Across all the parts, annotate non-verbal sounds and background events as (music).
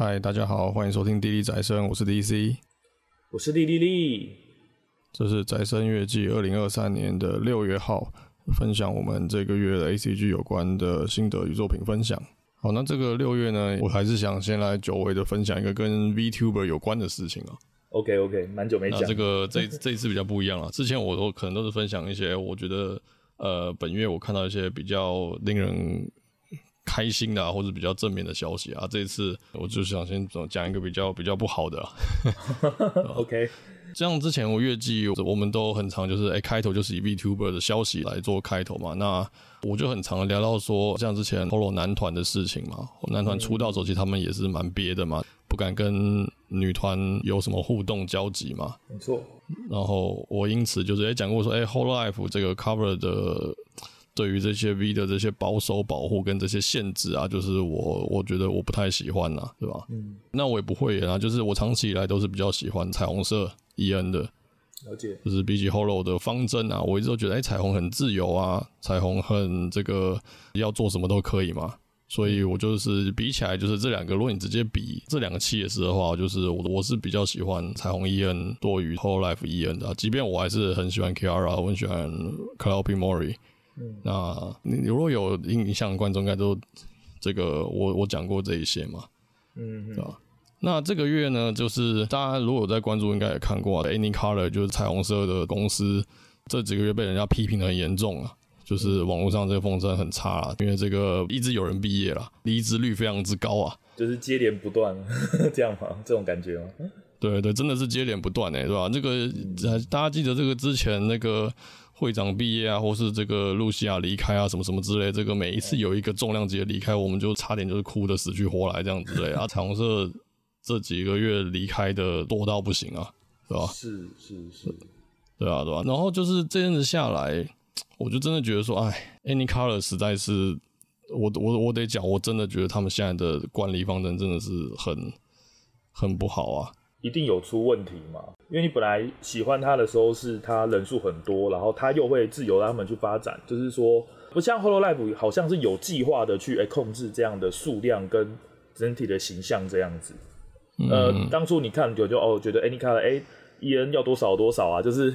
嗨，大家好，欢迎收听《滴滴宅生》，我是 DC，我是莉莉莉。这是宅生月季二零二三年的六月号，分享我们这个月的 ACG 有关的心得与作品分享。好，那这个六月呢，我还是想先来久违的分享一个跟 VTuber 有关的事情啊。OK OK，蛮久没讲。这个这这一次比较不一样了，之前我都可能都是分享一些我觉得呃本月我看到一些比较令人。开心的、啊、或者比较正面的消息啊，这一次我就想先讲一个比较比较不好的、啊。(laughs) OK，这样之前我月季我们都很常就是哎、欸、开头就是以 VTuber 的消息来做开头嘛，那我就很常聊到说像之前 Holo 男团的事情嘛，男团出道时期他们也是蛮憋的嘛，不敢跟女团有什么互动交集嘛，没错。然后我因此就是哎讲、欸、过说哎、欸、Whole Life 这个 cover 的。对于这些 V 的这些保守保护跟这些限制啊，就是我我觉得我不太喜欢呐、啊，对吧？嗯，那我也不会啊，就是我长期以来都是比较喜欢彩虹色 EN 的，了解。就是比起 Hollow 的方针啊，我一直都觉得，哎，彩虹很自由啊，彩虹很这个要做什么都可以嘛，所以我就是比起来，就是这两个，如果你直接比这两个企业是的话，就是我我是比较喜欢彩虹 EN 多于 Hololive EN 的，即便我还是很喜欢 Kiara，我很喜欢 Calliope Mori。嗯、那你如果有印象，观众应该都这个我我讲过这一些嘛，嗯，对吧？那这个月呢，就是大家如果有在关注，应该也看过，Anycolor 就是彩虹色的公司，这几个月被人家批评的很严重啊，就是网络上这个风声很差啊，因为这个一直有人毕业了，离职率非常之高啊，就是接连不断 (laughs) 这样吗？这种感觉吗？对对，真的是接连不断哎，对吧？这个大家记得这个之前那个。会长毕业啊，或是这个露西亚离开啊，什么什么之类，这个每一次有一个重量级的离开，我们就差点就是哭的死去活来这样子嘞。啊，彩虹社这几个月离开的多到不行啊，是吧？是是是，对啊对啊。然后就是这阵子下来，我就真的觉得说，哎，Anycolor 实在是，我我我得讲，我真的觉得他们现在的管理方针真的是很很不好啊。一定有出问题嘛？因为你本来喜欢他的时候，是他人数很多，然后他又会自由让他们去发展，就是说不像 Hololive 好像是有计划的去哎控制这样的数量跟整体的形象这样子。嗯、呃，当初你看就就哦，觉得哎，你看哎，EN 要多少多少啊，就是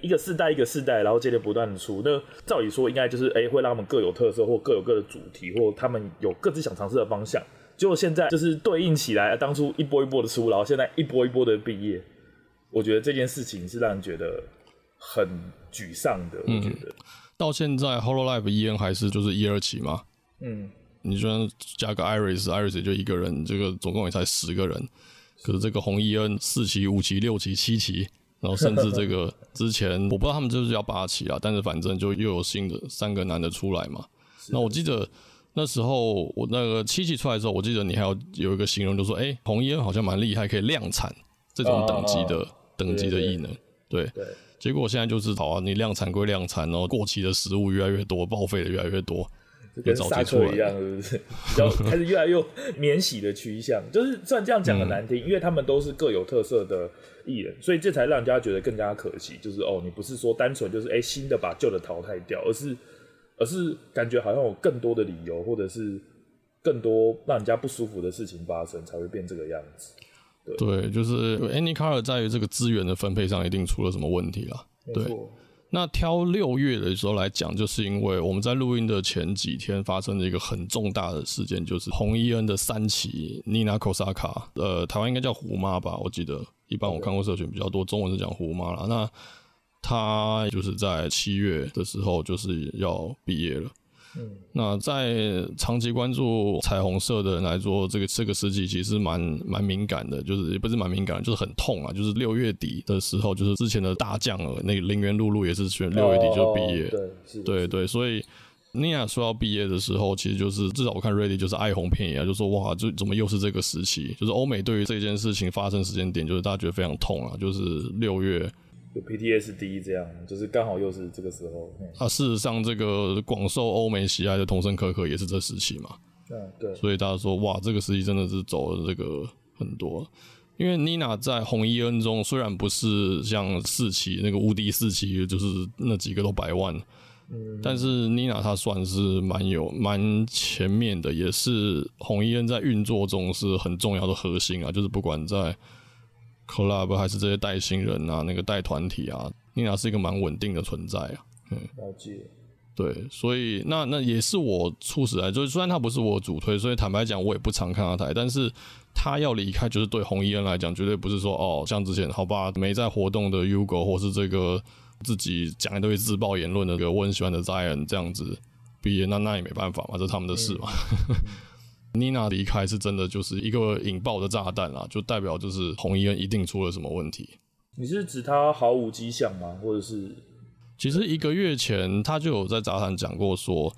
一个世代一个世代，然后接着不断的出。那照理说应该就是哎，会让他们各有特色，或各有各的主题，或他们有各自想尝试的方向。结果现在就是对应起来，当初一波一波的出，然后现在一波一波的毕业，我觉得这件事情是让人觉得很沮丧的。我觉得、嗯、到现在 Hololive EN 还是就是一二期嘛？嗯，你就算加个 Iris，Iris 也就一个人，这个总共也才十个人。可是这个红 EN 四期、五期、六期、七期，然后甚至这个之前我不知道他们就是要八期啊，但是反正就又有新的三个男的出来嘛。那我记得。那时候我那个七期出来的时候，我记得你还有有一个形容，就说：“哎、欸，红衣恩好像蛮厉害，可以量产这种等级的、啊、等级的异能。对”结果现在就是好啊，你量产归量产，然后过期的食物越来越多，报废的越来越多，跟沙克一样，是不是？(laughs) 比较 (laughs) 开始越来越免洗的趋向。就是虽然这样讲的难听、嗯，因为他们都是各有特色的艺人，所以这才让人家觉得更加可惜。就是哦，你不是说单纯就是哎、欸、新的把旧的淘汰掉，而是。而是感觉好像有更多的理由，或者是更多让人家不舒服的事情发生，才会变这个样子。对，对就是 Anycolor 在于这个资源的分配上一定出了什么问题了。对，那挑六月的时候来讲，就是因为我们在录音的前几天发生了一个很重大的事件，就是红一恩的三期 Nina Kosaka，呃，台湾应该叫胡妈吧？我记得一般我看过社群比较多，中文是讲胡妈啦。那他就是在七月的时候就是要毕业了。嗯，那在长期关注彩虹社的人来说，这个这个时期其实蛮蛮敏感的，就是也不是蛮敏感，就是很痛啊。就是六月底的时候，就是之前的大将了，那个林园露露也是选六月底就毕业。哦、对，对对，所以尼亚说要毕业的时候，其实就是至少我看 Reddit 就是哀鸿遍野啊，就说哇，就怎么又是这个时期？就是欧美对于这件事情发生时间点，就是大家觉得非常痛啊，就是六月。有 PTSD 这样，就是刚好又是这个时候。啊，事实上，这个广受欧美喜爱的童声可可也是这时期嘛。嗯，对。所以大家说，哇，这个时期真的是走了这个很多。因为妮娜在红衣恩中虽然不是像四期那个无敌四期，就是那几个都百万，嗯，但是妮娜她算是蛮有蛮前面的，也是红衣恩在运作中是很重要的核心啊。就是不管在 collab 还是这些带新人啊，那个带团体啊，妮娜是一个蛮稳定的存在啊。嗯，了解。对，所以那那也是我促使来，就是虽然他不是我主推，所以坦白讲我也不常看他台，但是他要离开，就是对红衣恩来讲，绝对不是说哦，像之前好吧没在活动的 Ugo 或是这个。自己讲一堆自爆言论的，个我很喜欢的 Zion 这样子毕业，那那也没办法嘛，这是他们的事嘛。妮娜离开是真的就是一个引爆的炸弹啦，就代表就是红衣人一定出了什么问题。你是指他毫无迹象吗？或者是？其实一个月前他就有在杂谈讲过，说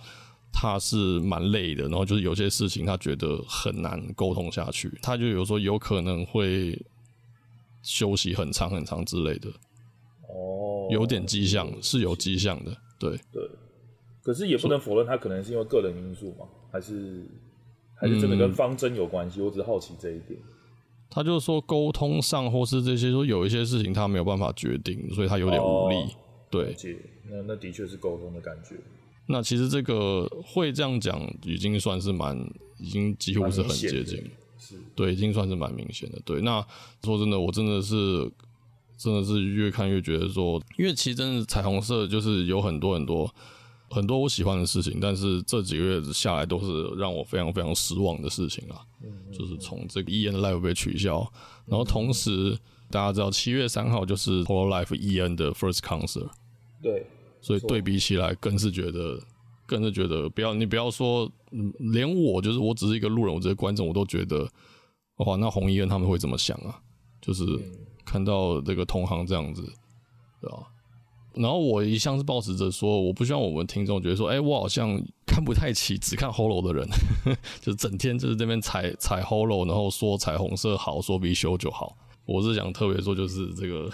他是蛮累的，然后就是有些事情他觉得很难沟通下去，他就有说有可能会休息很长很长之类的。哦有点迹象，是有迹象的，对对。可是也不能否认，他可能是因为个人因素嘛，还是还是真的跟方针有关系？我只好奇这一点。他就是说沟通上或是这些，说有一些事情他没有办法决定，所以他有点无力。对，那那的确是沟通的感觉。那其实这个会这样讲，已经算是蛮，已经几乎是很接近，是对，已经算是蛮明显的。对，那说真的，我真的是。真的是越看越觉得说，因为其实真的彩虹色就是有很多很多很多我喜欢的事情，但是这几个月下来都是让我非常非常失望的事情啊。嗯就是从这个 EN Live 被取消，然后同时大家知道七月三号就是 Hololive EN 的 First Concert，对，所以对比起来更是觉得更是觉得不要你不要说，连我就是我只是一个路人，我这些观众我都觉得哇，那红衣恩他们会怎么想啊？就是。看到这个同行这样子，对吧？然后我一向是保持着说，我不希望我们听众觉得说，哎、欸，我好像看不太起只看 Holo 的人，(laughs) 就整天就是这边踩踩 Holo，然后说彩虹色好，说 V 修就好。我是想特别说，就是这个，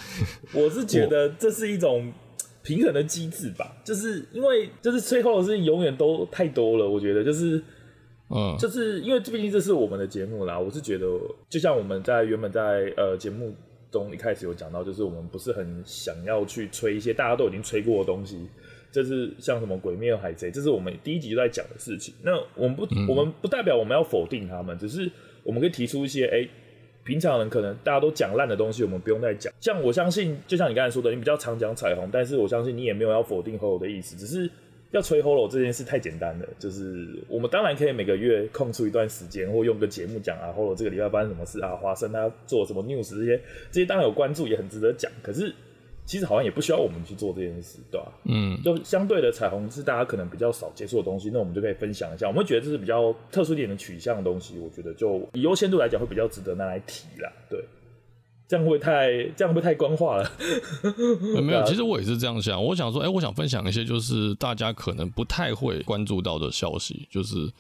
我是觉得这是一种平衡的机制吧，就是因为就是吹 Holo 的事情永远都太多了，我觉得就是。嗯，就是因为毕竟这是我们的节目啦，我是觉得就像我们在原本在呃节目。中一开始有讲到，就是我们不是很想要去吹一些大家都已经吹过的东西，这是像什么《鬼灭》《海贼》，这是我们第一集就在讲的事情。那我们不，嗯、我们不代表我们要否定他们，只是我们可以提出一些，哎、欸，平常人可能大家都讲烂的东西，我们不用再讲。像我相信，就像你刚才说的，你比较常讲彩虹，但是我相信你也没有要否定 Holo 的意思，只是。要吹 Holo 这件事太简单了，就是我们当然可以每个月空出一段时间，或用个节目讲啊，Holo 这个礼拜发生什么事啊，花生他做什么 news 这些，这些当然有关注，也很值得讲。可是其实好像也不需要我们去做这件事，对吧？嗯，就相对的彩虹是大家可能比较少接触的东西，那我们就可以分享一下。我们会觉得这是比较特殊一点的取向的东西，我觉得就以优先度来讲会比较值得拿来提啦，对。这样会太这样会不太官话了？没有，其实我也是这样想。我想说，哎、欸，我想分享一些就是大家可能不太会关注到的消息。就是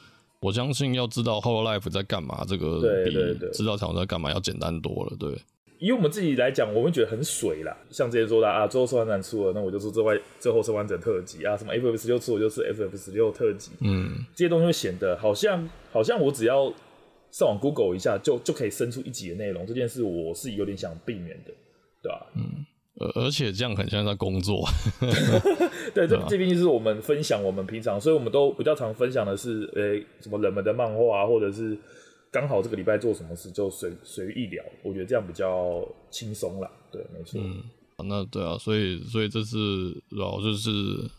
我相信要知道 Hololive 在干嘛，这个比知道彩虹在干嘛要简单多了。对，以我们自己来讲，我们觉得很水啦。像之前说的啊，最后生还者出了，那我就说这外最后生完整特辑啊，什么 FF 十六出，我就是 FF 十六特辑。嗯，这些东西会显得好像好像我只要。上网 Google 一下就就可以生出一集的内容，这件事我是有点想避免的，对吧？嗯，而且这样很像在工作。(laughs) 对，这这边就是我们分享我们平常，所以我们都比较常分享的是，诶、欸，什么冷门的漫画啊，或者是刚好这个礼拜做什么事就随随意聊，我觉得这样比较轻松啦。对，没错。嗯，那对啊，所以所以这是然后就是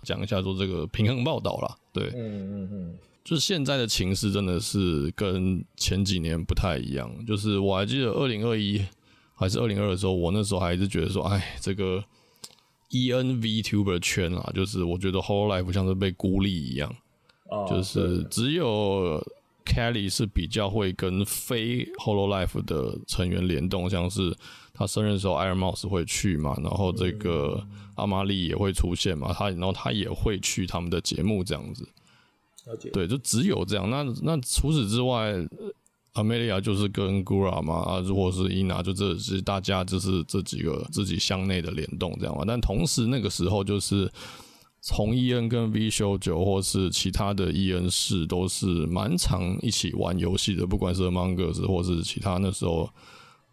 讲一下做这个平衡报道啦。对，嗯嗯嗯。就是现在的情势真的是跟前几年不太一样。就是我还记得二零二一还是二零二的时候，我那时候还是觉得说，哎，这个 EN VTuber 圈啊，就是我觉得 Hololive 像是被孤立一样，就是只有 Kelly 是比较会跟非 Hololive 的成员联动，像是他生日的时候 Iron Mouse 会去嘛，然后这个阿玛丽也会出现嘛，他然后他也会去他们的节目这样子。对，就只有这样。那那除此之外，Amelia 就是跟 Gura 嘛，啊，如果是 Ina，就这是大家就是这几个自己乡内的联动这样嘛。但同时那个时候，就是从 EN 跟 V 修九或是其他的 EN 四都是蛮常一起玩游戏的，不管是 Among Us 或是其他那时候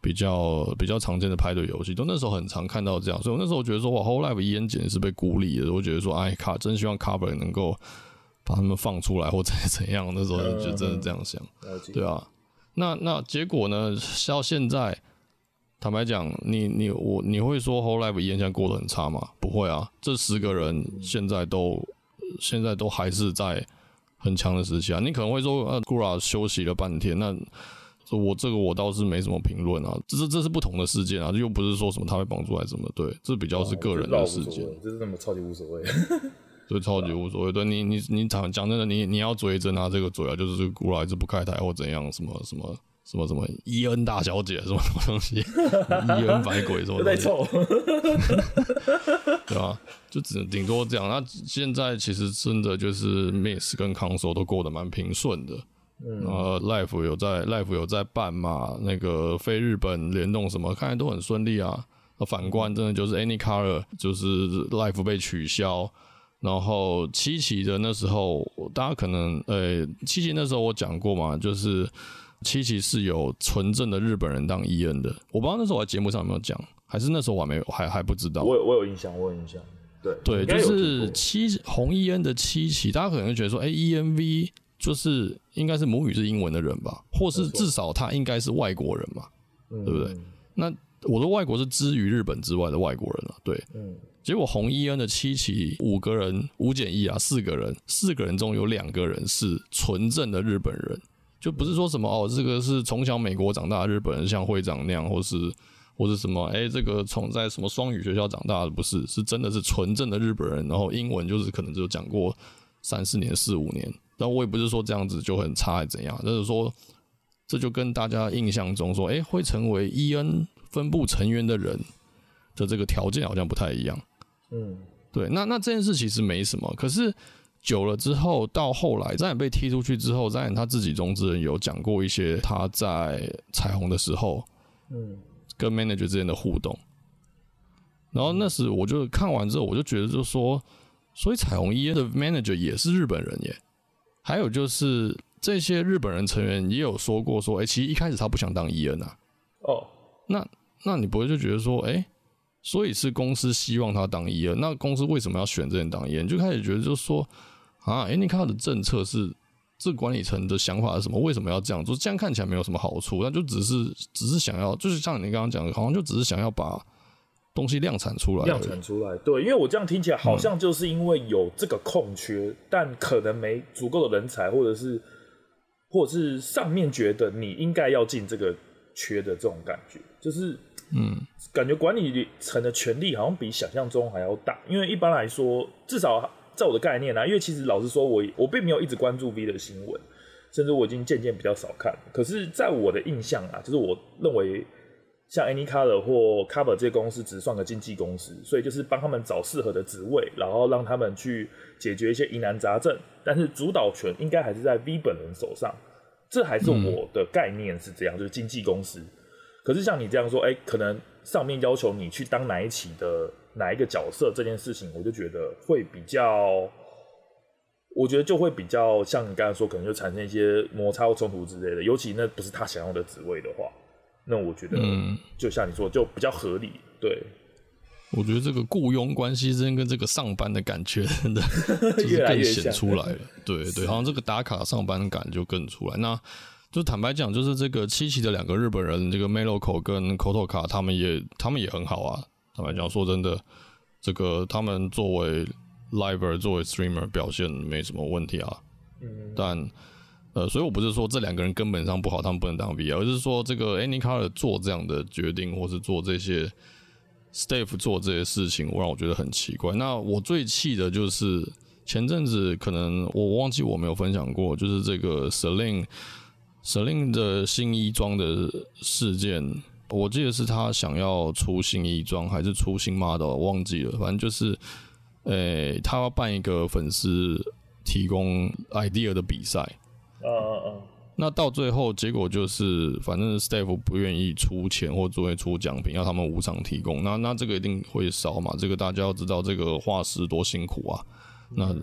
比较比较常见的派对游戏，就那时候很常看到这样，所以我那时候觉得说哇，Hololive 伊恩简直是被孤立的，我觉得说哎卡真希望 Cover 能够把他们放出来或者 (laughs) 怎样，那时候就真的这样想，对啊，那那结果呢，到现在坦白讲，你你我你会说伊恩现在过得很差吗？不会啊，这十个人现在都现在都还是在很强的时期啊，你可能会说呃 Gura 休息了半天，那。我这个我倒是没什么评论啊，这是这是不同的事件啊，又不是说什么他会帮助还是什么，对，这比较是个人的事件，这是那么超级无所谓，(laughs) 对，超级无所谓，对你你你讲讲真的，你你要追真他这个嘴啊，就是古老一直不开台或怎样，什么什么什么什么伊恩大小姐什么什么东西，伊恩白鬼什么 (laughs) (laughs) 对吧？就只能顶多这样。那现在其实真的就是 Miss 跟 Console 都过得蛮平顺的。嗯，呃，Life 有在 Life 有在办嘛？那个非日本联动什么，看来都很顺利啊。那反观真的就是 AnyColor 就是 Life 被取消，然后七期的那时候，大家可能呃、欸，七期那时候我讲过嘛，就是七期是有纯正的日本人当 EN 的。我不知道那时候我在节目上有没有讲，还是那时候我还没有还还不知道。我有我有印象，我有印象。对对，就是七红 EN 的七期，大家可能会觉得说，哎、欸、，ENV。就是应该是母语是英文的人吧，或是至少他应该是外国人嘛，对不对？那我的外国是之于日本之外的外国人啊，对。结果红伊恩的七期五个人五减一啊，四个人，四个人中有两个人是纯正的日本人，就不是说什么哦，这个是从小美国长大的日本人，像会长那样，或是或是什么，哎，这个从在什么双语学校长大的，不是，是真的是纯正的日本人，然后英文就是可能就讲过三四年、四五年。但我也不是说这样子就很差，还怎样，就是说，这就跟大家印象中说，诶，会成为 EN 分部成员的人的这个条件好像不太一样。嗯，对，那那这件事其实没什么，可是久了之后，到后来詹眼被踢出去之后，詹眼他自己中之人有讲过一些他在彩虹的时候，嗯，跟 manager 之间的互动。然后那时我就看完之后，我就觉得就说，所以彩虹 EN 的 manager 也是日本人耶。还有就是这些日本人成员也有说过说，哎、欸，其实一开始他不想当伊恩啊。哦，那那你不会就觉得说，哎、欸，所以是公司希望他当 EN，那公司为什么要选这人当 EN？就开始觉得就是说，啊，Anycar 的政策是这管理层的想法是什么？为什么要这样做？这样看起来没有什么好处，那就只是只是想要，就是像你刚刚讲的，好像就只是想要把。东西量产出来，量产出来，对，因为我这样听起来好像就是因为有这个空缺，但可能没足够的人才，或者是，或者是上面觉得你应该要进这个缺的这种感觉，就是，嗯，感觉管理层的权力好像比想象中还要大，因为一般来说，至少在我的概念啊，因为其实老实说我，我我并没有一直关注 V 的新闻，甚至我已经渐渐比较少看，可是，在我的印象啊，就是我认为。像 AnyColor 或 Cover 这些公司只算个经纪公司，所以就是帮他们找适合的职位，然后让他们去解决一些疑难杂症。但是主导权应该还是在 V 本人手上，这还是我的概念是这样，就是经纪公司。可是像你这样说，哎，可能上面要求你去当哪一起的哪一个角色这件事情，我就觉得会比较，我觉得就会比较像你刚才说，可能就产生一些摩擦或冲突之类的。尤其那不是他想要的职位的话。那我觉得，嗯，就像你说，就比较合理。对，我觉得这个雇佣关系之间跟这个上班的感觉真的 (laughs) 就是更显出来了。对对，好像这个打卡上班感就更出来。那就坦白讲，就是这个七期的两个日本人，这个 Meloko 跟 Kotoka，他们也他们也很好啊。坦白讲，说真的，这个他们作为 Liver 作为 Streamer 表现没什么问题啊。嗯，但。呃，所以我不是说这两个人根本上不好，他们不能当 V，而是说这个 AnyColor 做这样的决定，或是做这些 Staff 做这些事情，我让我觉得很奇怪。那我最气的就是前阵子可能我忘记我没有分享过，就是这个 Celine Celine 的新衣装的事件，我记得是他想要出新衣装还是出新 model，我忘记了，反正就是，诶、欸，他要办一个粉丝提供 idea 的比赛。嗯嗯嗯，那到最后结果就是，反正 staff 不愿意出钱或作为出奖品，要他们无偿提供。那那这个一定会少嘛？这个大家要知道，这个画师多辛苦啊。那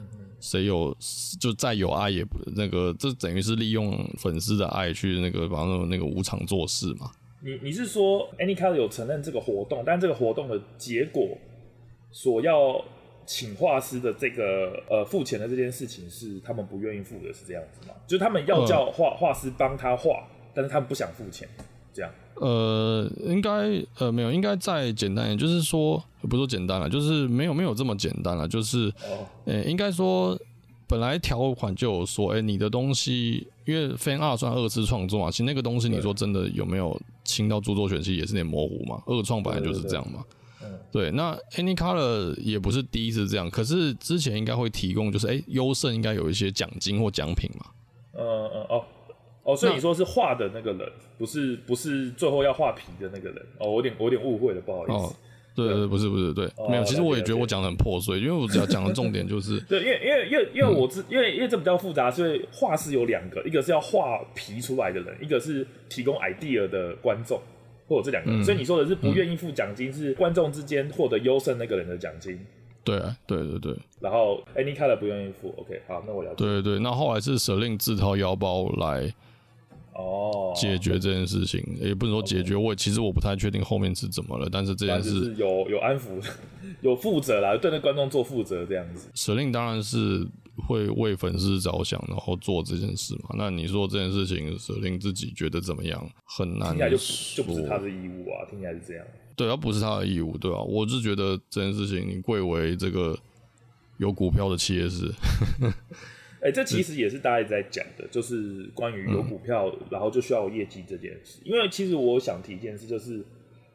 谁有就再有爱也不那个，这等于是利用粉丝的爱去那个，反正那个无偿做事嘛。你你是说 Anycolor 有承认这个活动，但这个活动的结果所要请画师的这个呃付钱的这件事情是他们不愿意付的，是这样子吗？就是他们要叫画画师帮他画，但是他们不想付钱，这样？呃，应该呃没有，应该再简单一点，就是说不是说简单了，就是没有没有这么简单了，就是呃、哦欸、应该说。本来条款就有说，哎、欸，你的东西因为 Fan Art 算二次创作嘛，其实那个东西你说真的有没有侵到著作权，其实也是有点模糊嘛。二创本来就是这样嘛。对，那 Anycolor 也不是第一次这样，可是之前应该会提供，就是哎，优胜应该有一些奖金或奖品嘛。嗯嗯哦哦，所以你说是画的那个人，不是不是最后要画皮的那个人。哦，我有点我有点误会了，不好意思。哦对对，不是不是对，没有。其实我也觉得我讲的很破碎，因为我只要讲的重点就是 (laughs) 对，因为因为因为因为我知，因为因为这比较复杂，所以画是有两个，一个是要画皮出来的人，一个是提供 idea 的观众，或者这两个。所以你说的是不愿意付奖金，是观众之间获得优胜那个人的奖金。对啊，对对对。然后 Anycolor 不愿意付，OK，好，那我了解。对对对，那后来是 Celine 自掏腰包来。哦，解决这件事情也不能说解决.我其实我不太确定后面是怎么了，但是这件事有有安抚，(laughs) 有负责啦，对那观众做负责这样子。Celine 当然是会为粉丝着想，然后做这件事嘛。那你说这件事情，Celine 自己觉得怎么样？很难说，听起来就就不是他的义务啊，听起来是这样。对，他不是他的义务，对吧、啊？我是觉得这件事情，你贵为这个有股票的企业是。(laughs) 哎、欸，这其实也是大家一直在讲的，就是关于有股票，然后就需要有业绩这件事。因为其实我想提一件事，就是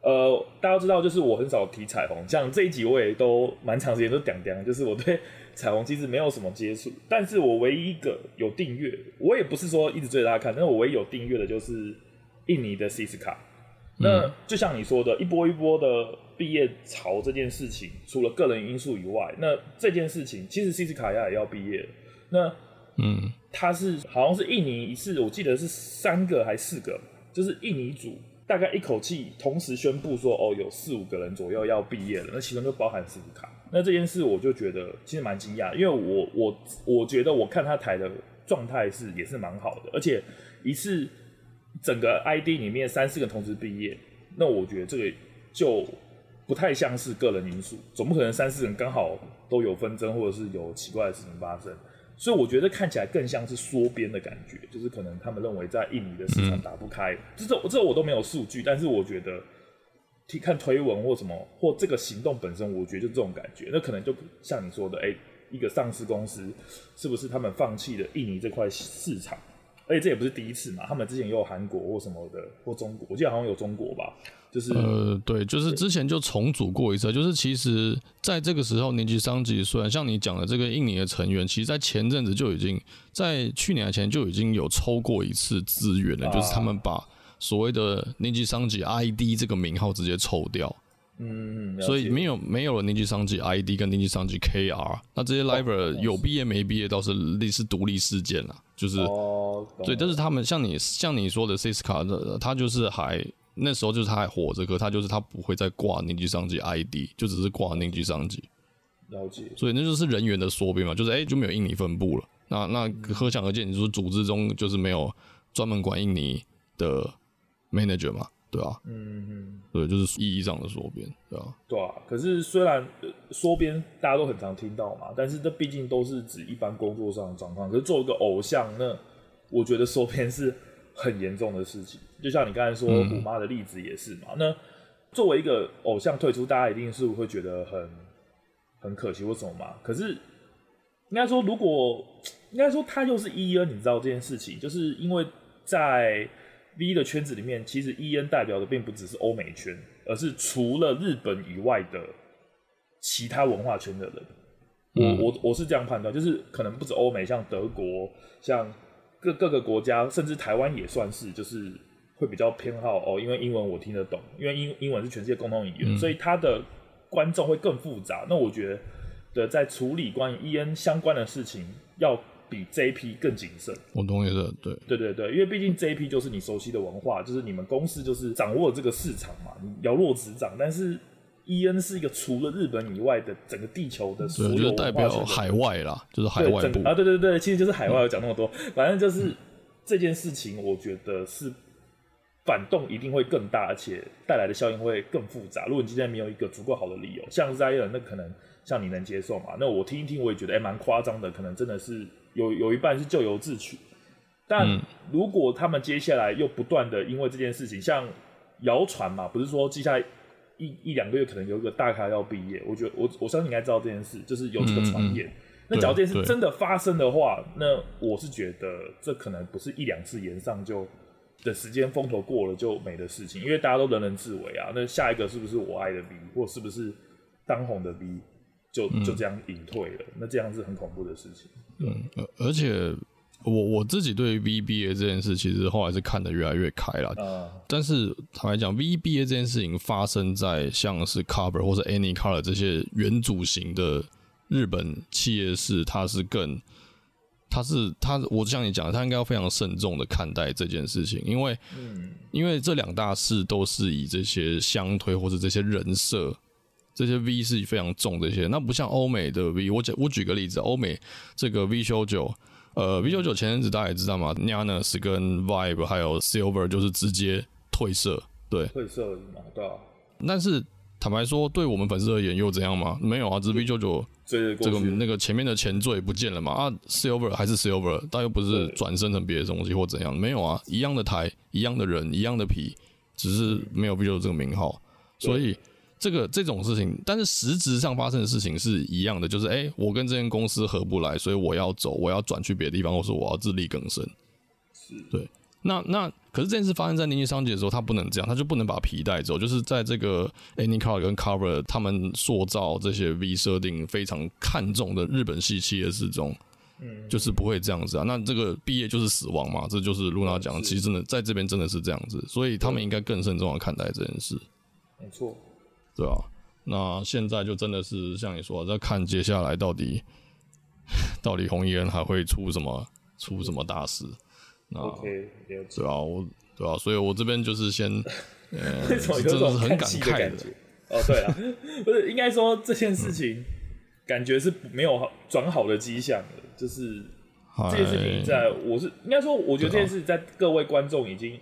呃，大家知道，就是我很少提彩虹，像这一集我也都蛮长时间都讲讲，就是我对 (laughs) 彩虹其实没有什么接触，但是我唯一一个有订阅，我也不是说一直追着他看，但是我唯一有订阅的就是印尼的 Siska。那就像你说的，一波一波的毕业潮这件事情，除了个人因素以外，那这件事情其实 Siska 也要毕业。那，嗯，他是好像是印尼一次，我记得是三个还是四个，就是印尼组大概一口气同时宣布说，哦，有四五个人左右要毕业了，那其中就包含斯图卡。那这件事我就觉得其实蛮惊讶，因为我我我觉得我看他台的状态是也是蛮好的，而且一次整个 ID 里面三四个同时毕业，那我觉得这个就不太像是个人因素，总不可能三四人刚好都有纷争或者是有奇怪的事情发生。所以我觉得看起来更像是缩编的感觉，就是可能他们认为在印尼的市场打不开，这这这我都没有数据，但是我觉得，看推文或什么或这个行动本身，我觉得就这种感觉，那可能就像你说的，哎、一个上市公司是不是他们放弃了印尼这块市场？而且这也不是第一次嘛，他们之前也有韩国或什么的，或中国，我记得好像有中国吧。就是呃，对，就是之前就重组过一次。就是其实在这个时候，尼基桑吉虽然像你讲的这个印尼的成员，其实，在前阵子就已经在去年前就已经有抽过一次资源了，啊，就是他们把所谓的尼基桑吉 ID 这个名号直接抽掉。嗯，所以没有没有了尼基桑吉 ID 跟尼基桑吉 KR，那这些 Liver 有毕业没毕业倒是类似独立事件了，就是，哦，对，但是他们像你像你说的 Siska 的，他就是还。那时候就是他还活着，可他就是他不会再挂凝聚商机 ID，就只是挂凝聚商机。了解。所以那就是人员的缩编嘛，就是哎、欸、就没有印尼分部了。那那可想而知，你说组织中就是没有专门管印尼的 manager 嘛，对吧、啊？嗯嗯。对，就是意义上的缩编，对吧、啊？对啊。可是虽然缩编大家都很常听到嘛，但是这毕竟都是指一般工作上的状况。可是做一个偶像，那我觉得缩编是。很严重的事情，就像你刚才说虎妈的例子也是嘛。嗯、那作为一个偶像退出，大家一定是会觉得很很可惜，为什么嘛？可是应该说，如果应该说他又是 E.N，你知道这件事情，就是因为在 V 的圈子里面，其实 E.N 代表的并不只是欧美圈，而是除了日本以外的其他文化圈的人。嗯、我我我是这样判断，就是可能不止欧美，像德国，像。各各个国家，甚至台湾也算是，就是会比较偏好哦，因为英文我听得懂，因为英英文是全世界共同语言，嗯、所以它的观众会更复杂。那我觉得，在处理关于 EN 相关的事情，要比 JP 更谨慎。我同意的，对，对对对，因为毕竟 JP 就是你熟悉的文化，就是你们公司就是掌握这个市场嘛，你了若指掌，但是。E N 是一个除了日本以外的整个地球的所有就是代表海外啦，就是海外部啊，对对对，其实就是海外。我讲那么多，反正就是这件事情，我觉得是反动一定会更大，而且带来的效应会更复杂。如果你今天没有一个足够好的理由，像 Zion，那可能像你能接受嘛？那我听一听，我也觉得哎，蛮夸张的，可能真的是有有一半是咎由自取。但如果他们接下来又不断的因为这件事情，像谣传嘛，不是说接下来一一两个月可能有一个大咖要毕业，我觉得我我相信你应该知道这件事，就是有这个传言。嗯嗯那假如这件事真的发生的话，那我是觉得这可能不是一两次延上就。的时间风头过了就没的事情，因为大家都人人自危啊。那下一个是不是我爱的 V，或是不是当红的 V，就就这样隐退了？嗯、那这样是很恐怖的事情。嗯，而且我我自己对于 VBA 这件事，其实后来是看得越来越开了。但是坦白讲，VBA 这件事情发生在像是 Carver 或者 Anycolor 这些原主型的日本企业是，它是更。它是它，我像你讲的，他应该要非常慎重的看待这件事情，因为，嗯、因为这两大事都是以这些相推或者这些人设，这些 V 是非常重的一些，那不像欧美的 V，我举我举个例子，欧美这个 V 修九，呃，V 九九前阵子大家也知道嘛，Giannis 跟 Vibe 还有 Silver 就是直接褪色，对，退社嘛，对啊，但是。坦白说，对我们粉丝而言又怎样嘛？没有啊，只是 V 九九这个那个前面的前缀不见了嘛。啊，Silver 还是 Silver，但又不是转生成别的东西或怎样，没有啊，一样的台，一样的人，一样的皮，只是没有 V 九九这个名号。所以这个这种事情，但是实质上发生的事情是一样的，就是哎、欸，我跟这间公司合不来，所以我要走，我要转去别的地方，或是我要自力更生。是对。那那可是这件事发生在尼尼桑吉的时候，他不能这样，他就不能把皮带走。就是在这个 Anycolor 跟 Carver 他们塑造这些 V 设定非常看重的日本系企业之中，嗯，就是不会这样子啊。那这个毕业就是死亡嘛，这就是露娜讲的，其实真的在这边真的是这样子，所以他们应该更慎重的看待这件事。没错，对啊。那现在就真的是像你说，在看接下来到底 (laughs) 到底红衣人还会出什么出什么大事。OK，对啊，我对啊，所以我这边就是先，(laughs) 呃，为什么有种很感慨的感觉？哦，对啊，(laughs) 不是应该说这件事情感觉是没有转好的迹象的，就是这件事情在我是应该说，我觉得这件事在各位观众已经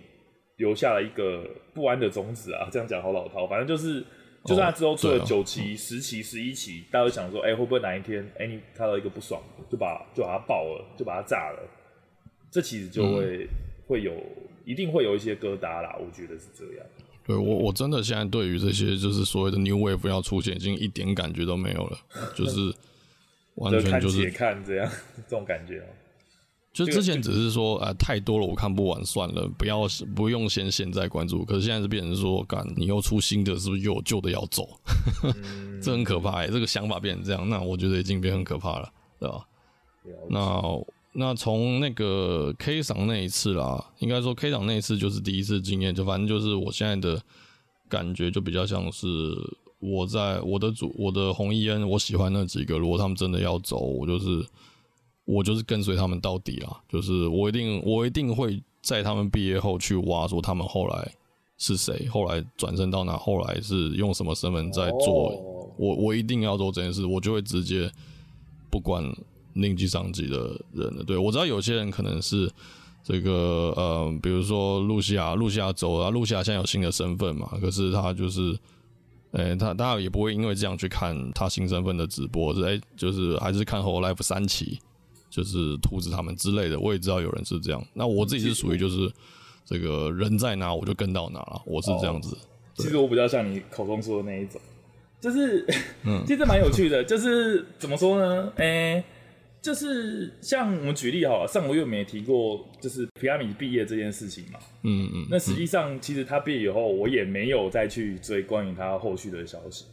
留下了一个不安的种子啊。这样讲好老套，反正就是，就算他之后出了九期、十期、十一期，大家会想说，哎，会不会哪一天，哎，你看到一个不爽，就把就把它爆了，就把它炸了。这其实就会、嗯、会有，一定会有一些疙瘩啦。我觉得是这样。对我，我真的现在对于这些就是所谓的 New Wave 要出现，已经一点感觉都没有了，就是 (laughs) 完全就是看，看这样 (laughs) 这种感觉哦。就之前只是说啊、呃，太多了，我看不完，算了，不要不用先现在关注。可是现在是变成说，干你又出新的，是不是又有旧的要走？嗯、(laughs) 这很可怕哎，这个想法变成这样，那我觉得已经变很可怕了，对吧？那。那从那个 K 赏那一次啦，应该说 K 赏那一次就是第一次经验，就反正就是我现在的感觉就比较像是我在我的主我的红衣恩，我喜欢那几个，如果他们真的要走，我就是我就是跟随他们到底啊，就是我一定我一定会在他们毕业后去挖说他们后来是谁，后来转身到哪，后来是用什么身份在做，我我一定要做这件事，我就会直接不管。年纪上级的人的，对，我知道有些人可能是这个呃，比如说露西亚，露西亚走了，露西亚现在有新的身份嘛，可是他就是，哎、欸，他大家也不会因为这样去看他新身份的直播，是哎、欸，就是还是看 Hololive 三期，就是兔子他们之类的，我也知道有人是这样。那我自己是属于就是这个人在哪我就跟到哪了，我是这样子。其实我比较像你口中说的那一种，就是，嗯，(laughs) 其实蛮有趣的，就是怎么说呢，哎、欸。就是像我们举例好了，上个月我们也提过，就是皮亚米毕业这件事情嘛。嗯嗯。那实际上，其实他毕业以后，我也没有再去追关于他后续的消息。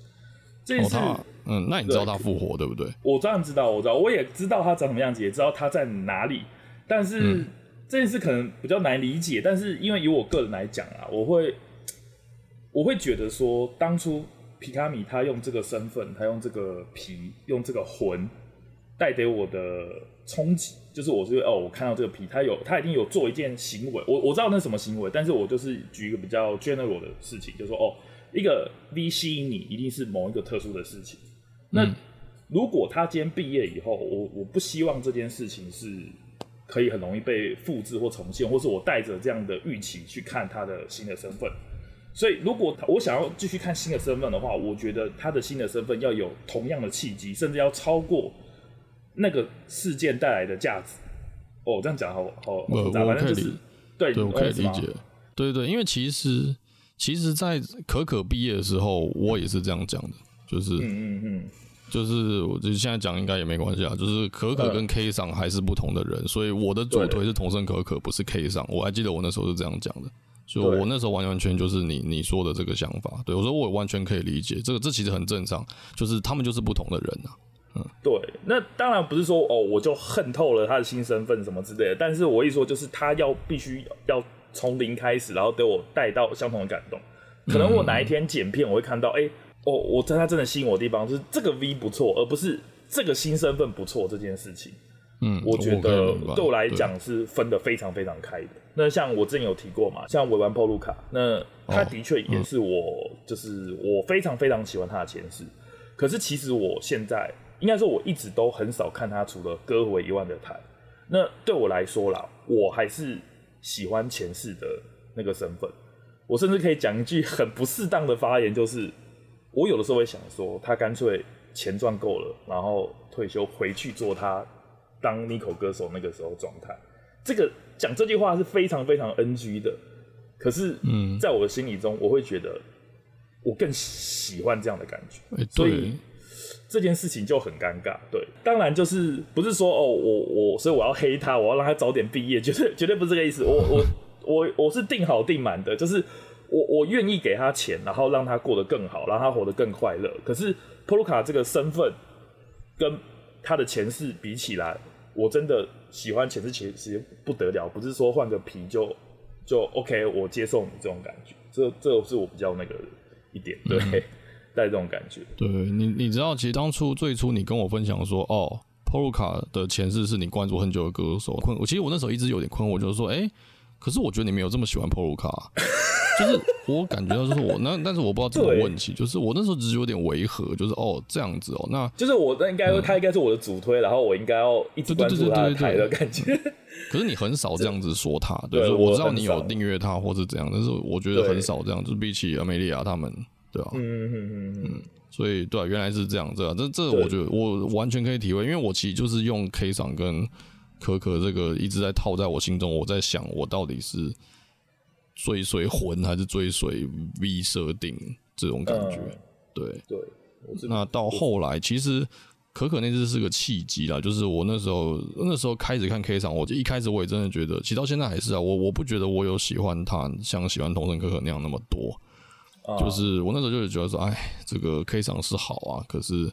这一次，哦、嗯，那你知道他复活对不对？我当然知道，我知道，我也知道他长什么样子，也知道他在哪里。但是、嗯、这件事可能比较难理解。但是因为以我个人来讲啊，我会我会觉得说，当初皮卡米他用这个身份，他用这个皮，用这个魂。带给我的冲击，就是我觉得哦，我看到这个皮，他有他一定有做一件行为，我我知道那是什么行为，但是我就是举一个比较 general 的事情，就是说哦，一个 V 吸引你，一定是某一个特殊的事情。那如果他今天毕业以后，我我不希望这件事情是可以很容易被复制或重现，或是我带着这样的预期去看他的新的身份。所以，如果我想要继续看新的身份的话，我觉得他的新的身份要有同样的契机，甚至要超过那个事件带来的价值。哦，这样讲好好复杂，反正就是对，对，我可以理解。对对，因为其实，其实，在可可毕业的时候，我也是这样讲的，就是，嗯嗯嗯，就是，我就现在讲应该也没关系啊。就是可可跟 K 上还是不同的人，所以我的主推是同生可可，不是 K 上。我还记得我那时候是这样讲的。就我那时候完完全就是你你说的这个想法，对，我说我完全可以理解，这个这其实很正常，就是他们就是不同的人呐、啊，嗯，对，那当然不是说哦我就恨透了他的新身份什么之类的，但是我一说就是他要必须要从零开始，然后给我带到相同的感动，可能我哪一天剪片我会看到，哎、嗯，哦，我在他真的吸引我的地方就是这个 V 不错，而不是这个新身份不错这件事情。嗯，我觉得对我来讲是分得非常非常开的。那像我之前有提过嘛，像维玩破路卡，那他的确也是我，就是我非常非常喜欢他的前世。可是其实我现在应该说我一直都很少看他除了歌回一万的台。那对我来说啦，我还是喜欢前世的那个身份。我甚至可以讲一句很不适当的发言，就是我有的时候会想说，他干脆钱赚够了，然后退休回去做他。当 Nico 歌手那个时候状态，这个讲这句话是非常非常 NG 的。可是，嗯，在我的心里中，我会觉得我更喜欢这样的感觉，欸、所以这件事情就很尴尬。对，当然就是不是说哦，我我所以我要黑他，我要让他早点毕业，绝对绝对不是这个意思。我我我我是定好定满的，就是我我愿意给他钱，然后让他过得更好，让他活得更快乐。可是波鲁卡这个身份跟他的前世比起来，我真的喜欢前世其实不得了，不是说换个皮就就 OK，我接受你这种感觉，这这是我比较那个一点，对，带、嗯、(laughs) 这种感觉。对你，你知道，其实当初最初你跟我分享说，哦 p o l u k a 的前世是你关注很久的歌手，困，我其实我那时候一直有点困惑，就是说，哎、欸，可是我觉得你没有这么喜欢 Polo 卡、啊。(laughs) 就是我感觉到，就是我那，但是我不知道这个问题，就是我那时候只是有点违和，就是哦这样子哦，那就是我那应该说他应该是我的主推，嗯、然后我应该要一直关注他的台的感觉。可是你很少这样子说他，(laughs) 对，就是我知道你有订阅他或是怎样，但是我觉得很少这样，就是比起阿梅利亚他们，对啊，嗯嗯嗯嗯，所以对啊，原来是这样，这样，这这我觉得我完全可以体会，因为我其实就是用 K 赏跟可可这个一直在套在我心中，我在想我到底是。追随魂还是追随 V 设定这种感觉，嗯、对对。那到后来，其实可可那只是个契机啦，就是我那时候那时候开始看 K 场，我就一开始我也真的觉得，其实到现在还是啊，我我不觉得我有喜欢他像喜欢桐生可可那样那么多，嗯、就是我那时候就是觉得说，哎，这个 K 场是好啊，可是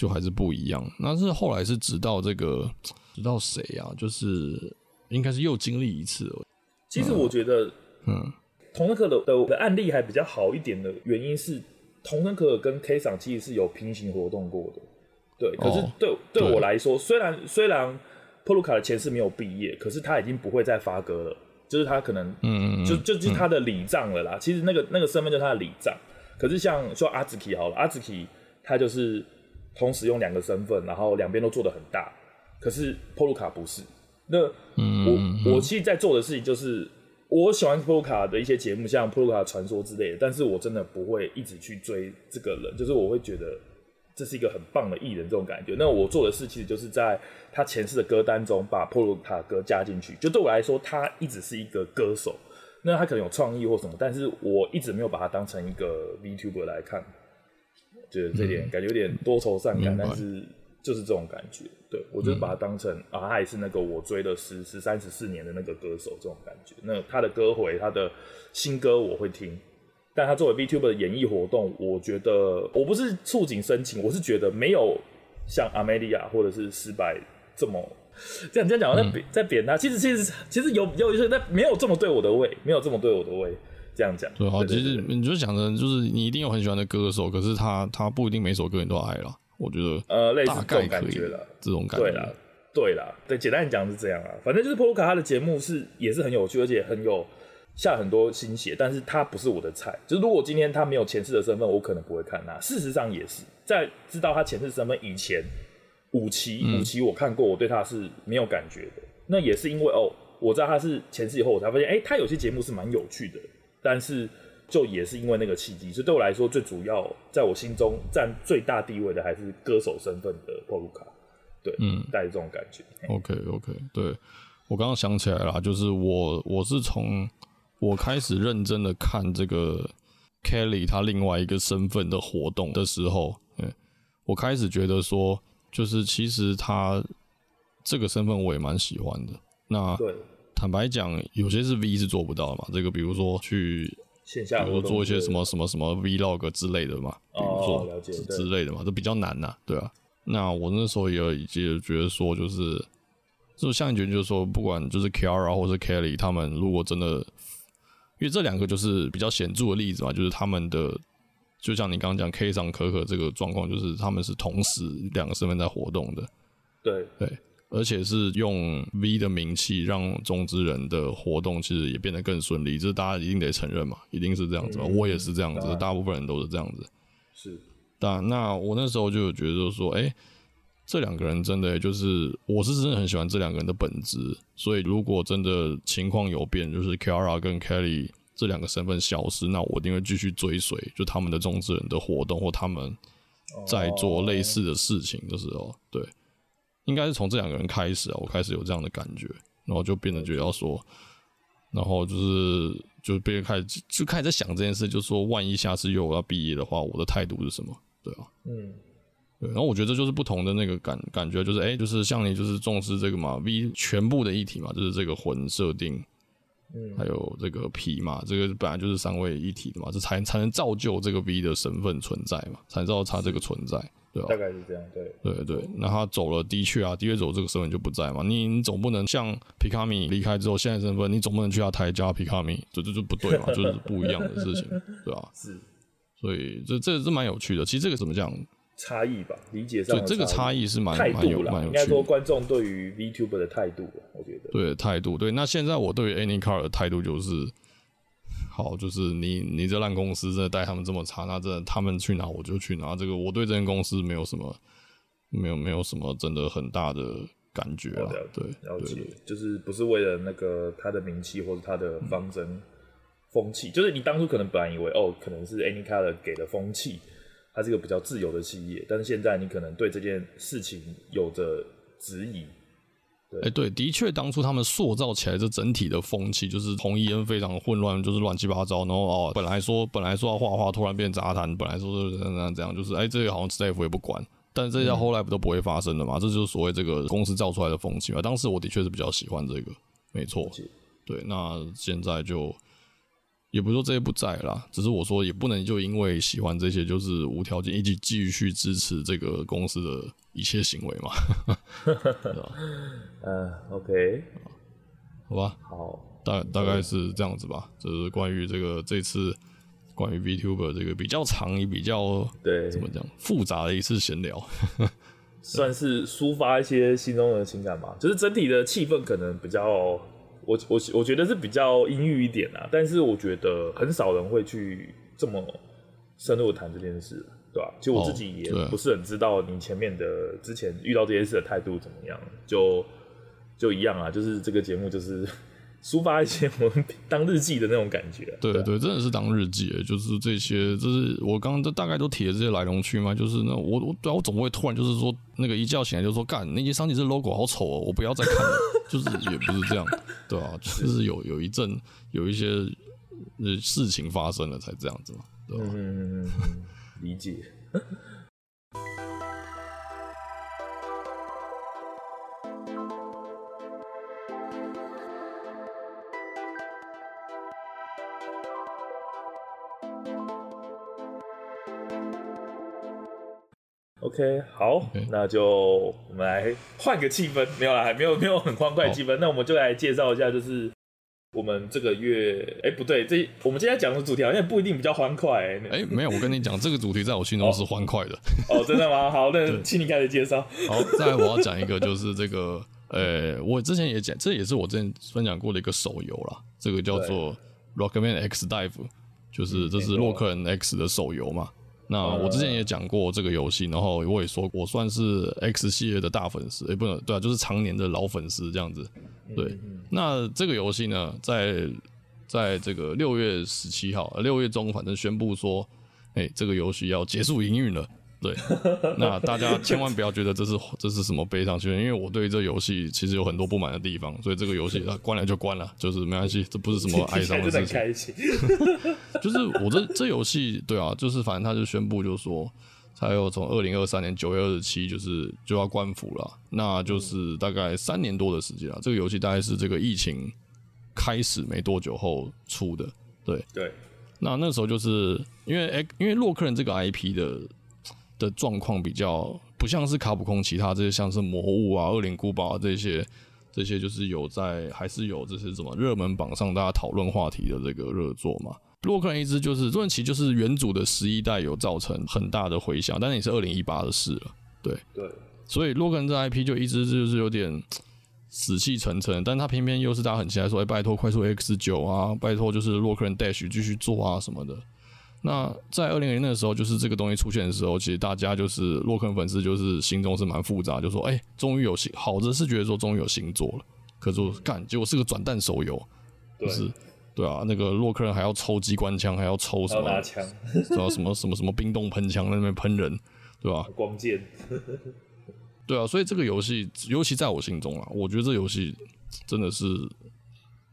就还是不一样。那是后来是直到这个，(tsk) 直到谁啊？就是应该是又经历一次了。其实我觉得、嗯。嗯，桐生可可的的案例还比较好一点的原因是，桐生可可跟 K 赏其实是有平行活动过的，对。可是对、哦、对我来说，虽然虽然波鲁卡的前世没有毕业，可是他已经不会再发歌了，就是他可能嗯，就就就是他的礼葬了啦。嗯、其实那个那个身份就是他的礼葬。可是像说阿兹基好了，阿兹基他就是同时用两个身份，然后两边都做的很大。可是波鲁卡不是。那我我其实在做的事情就是。我喜欢波鲁卡的一些节目，像波鲁卡传说之类的，但是我真的不会一直去追这个人，就是我会觉得这是一个很棒的艺人这种感觉。那我做的事其实就是在他前世的歌单中把波鲁卡歌加进去，就对我来说，他一直是一个歌手。那他可能有创意或什么，但是我一直没有把他当成一个 VTuber 来看，觉得这点感觉有点多愁善感，嗯、但是。就是这种感觉，对，我就是把它当成、嗯、啊，他也是那个我追了十十三十四年的那个歌手，这种感觉。那他的歌回，他的新歌我会听，但他作为 VTuber 的演艺活动，我觉得我不是触景生情，我是觉得没有像阿梅利亚或者是失败这么这样这样讲，在贬在贬他。其实其实其实有有一些，但没有这么对我的胃，没有这么对我的胃。这样讲，对，好，其实你就讲的，就是你一定有很喜欢的歌手，可是他他不一定每首歌你都爱了。我觉得呃，类似这种感觉了，这种感觉，对啦，对啦，对，简单讲是这样啊。反正就是波鲁卡他的节目是也是很有趣，而且很有下很多心血，但是他不是我的菜。就是如果今天他没有前世的身份，我可能不会看他。事实上也是在知道他前世身份以前，五期五期我看过，我对他是没有感觉的。那也是因为哦，我知道他是前世以后，我才发现，哎、欸，他有些节目是蛮有趣的。但是就也是因为那个契机，所以对我来说，最主要在我心中占最大地位的还是歌手身份的波鲁卡。对，嗯，带着这种感觉。OK OK，对，我刚刚想起来了，就是我我是从我开始认真的看这个 Kelly 他另外一个身份的活动的时候，嗯，我开始觉得说，就是其实他这个身份我也蛮喜欢的。那对，坦白讲，有些是 V 是做不到的嘛。这个比如说去线下，比如说做一些什么什么什么 Vlog 之类的嘛，比如说之类的嘛，这比较难呐，对啊。那我那时候也有也觉得说，就是就像你觉得，就是说，不管就是 Kiara 或者 Kelly，他们如果真的，因为这两个就是比较显著的例子嘛，就是他们的，就像你刚刚讲 K 上可可这个状况，就是他们是同时两个身份在活动的，对对，而且是用 V 的名气让中之人的活动其实也变得更顺利，这大家一定得承认嘛，一定是这样子嘛，嗯、我也是这样子，嗯、大部分人都是这样子，是。但那我那时候就有觉得说，哎、欸，这两个人真的就是，我是真的很喜欢这两个人的本质。所以如果真的情况有变，就是 Kiara 跟 Kelly 这两个身份消失，那我一定会继续追随，就他们的中之人的活动或他们在做类似的事情的时候，对，应该是从这两个人开始啊，我开始有这样的感觉，然后就变得觉得要说，然后就是就别开始就开始在想这件事，就是说万一下次又我要毕业的话，我的态度是什么？对啊，嗯，对，然后我觉得这就是不同的那个感感觉，就是哎，就是像你就是重视这个嘛，V 全部的议题嘛，就是这个魂设定，嗯，还有这个皮嘛，这个本来就是三位一体的嘛，这才才能造就这个 V 的身份存在嘛，才知道他这个存在，对吧？大概是这样，对，对对。那他走了，的确啊，的确走这个身份就不在嘛，你你总不能像皮卡米离开之后，现在身份你总不能去他台加皮卡米，这这就不对嘛，(laughs) 就是不一样的事情，对吧？是。所以这这是蛮有趣的，其实这个怎么讲？差异吧，理解上。对，这个差异是蛮蛮有蛮有趣的。应该说观众对于 VTuber 的态度，我觉得。对态度，对。那现在我对于 Anycar 的态度就是，好，就是你你这烂公司真的待他们这么差，那真的他们去哪我就去哪。这个我对这间公司没有什么，没有没有什么真的很大的感觉了。对，了解，就是不是为了那个他的名气或者他的方针。嗯风气就是你当初可能本来以为哦，可能是 Anycolor 给的风气，它是一个比较自由的企业，但是现在你可能对这件事情有着质疑。哎、欸，对，的确，当初他们塑造起来这整体的风气就是红衣恩非常混乱，就是乱七八糟，然后哦，本来说本来说要画画，突然变杂谈，本来说是这样这样，就是哎、欸，这个好像 staff 也不管，但是这些后来不都不会发生了嘛？嗯、这就是所谓这个公司造出来的风气嘛。当时我的确是比较喜欢这个，没错，对，那现在就。也不是说这些不在啦，只是我说也不能就因为喜欢这些，就是无条件一直继续支持这个公司的一切行为嘛。(laughs) (laughs) 嗯，OK，好吧，好，大大概是这样子吧。就是关于这个这次关于 VTuber 这个比较长也比较对怎么讲复杂的一次闲聊，算是抒发一些心中的情感吧。就是整体的气氛可能比较。我我我觉得是比较阴郁一点啊，但是我觉得很少人会去这么深入谈这件事，对吧？其实我自己也不是很知道你前面的之前遇到这件事的态度怎么样，就就一样啊，就是这个节目就是。抒发一些我们当日记的那种感觉，对 (laughs) 对，对，真的是当日记，就是这些，就是我刚刚都大概都提了这些来龙去脉，就是那我我对啊，我总不会突然就是说那个一觉醒来就说干那些商品这 logo 好丑哦，我不要再看了，(laughs) 就是也不是这样，对啊，(laughs) 就是有有一阵有一些呃事情发生了才这样子嘛，对吧？嗯，理解。OK，好.那就我们来换个气氛，没有啦，还没有没有很欢快的气氛，好那我们就来介绍一下，就是我们这个月，哎、欸，不对，这我们今天讲的主题好像不一定比较欢快、欸，哎、欸，没有，我跟你讲，这个主题在我心中是欢快的哦，哦，真的吗？(laughs) 好，那请你开始介绍。好，再来我要讲一个，就是这个，呃、欸，我之前也讲，这也是我之前分享过的一个手游啦，这个叫做 Rockman X Dive，就是这是洛克人 X 的手游嘛。那我之前也讲过这个游戏，然后我也说我算是 X 系列的大粉丝，也、欸、不能对啊，就是常年的老粉丝这样子。对，那这个游戏呢，在在这个六月十七号，六月中，反正宣布说，哎、欸，这个游戏要结束营运了。对，那大家千万不要觉得这是这是什么悲伤新闻，因为我对这游戏其实有很多不满的地方，所以这个游戏它关了就关了，就是没关系，这不是什么哀伤的事情。(laughs) 就是我这这游戏，对啊，就是反正他就宣布，就是说，还有从二零二三年九月二十七，就是就要关服了，那就是大概三年多的时间了。这个游戏大概是这个疫情开始没多久后出的，对对。那那时候就是因为哎，因为洛克人这个 IP 的。的状况比较不像是卡普空其他这些，像是魔物啊、恶灵古堡啊这些，这些就是有在还是有这些什么热门榜上大家讨论话题的这个热作嘛。洛克人一直就是，这其实就是元祖的十一代有造成很大的回响，但是也是二零一八的事了。对对，所以洛克人这 IP 就一直就是有点死气沉沉，但他偏偏又是大家很期待说，哎、欸，拜托快速 X 九啊，拜托就是洛克人 Dash 继续做啊什么的。那在二零二零的时候，就是这个东西出现的时候，其实大家就是洛克人粉丝，就是心中是蛮复杂，就说：“哎、欸，终于有新好的是觉得说终于有新作了。”可是干，结果是个转蛋手游，就是对啊，那个洛克人还要抽机关枪，还要抽什么拿枪，知道什么什么什么冰冻喷枪在那边喷人，对吧？光剑，对啊，所以这个游戏，尤其在我心中啊，我觉得这游戏真的是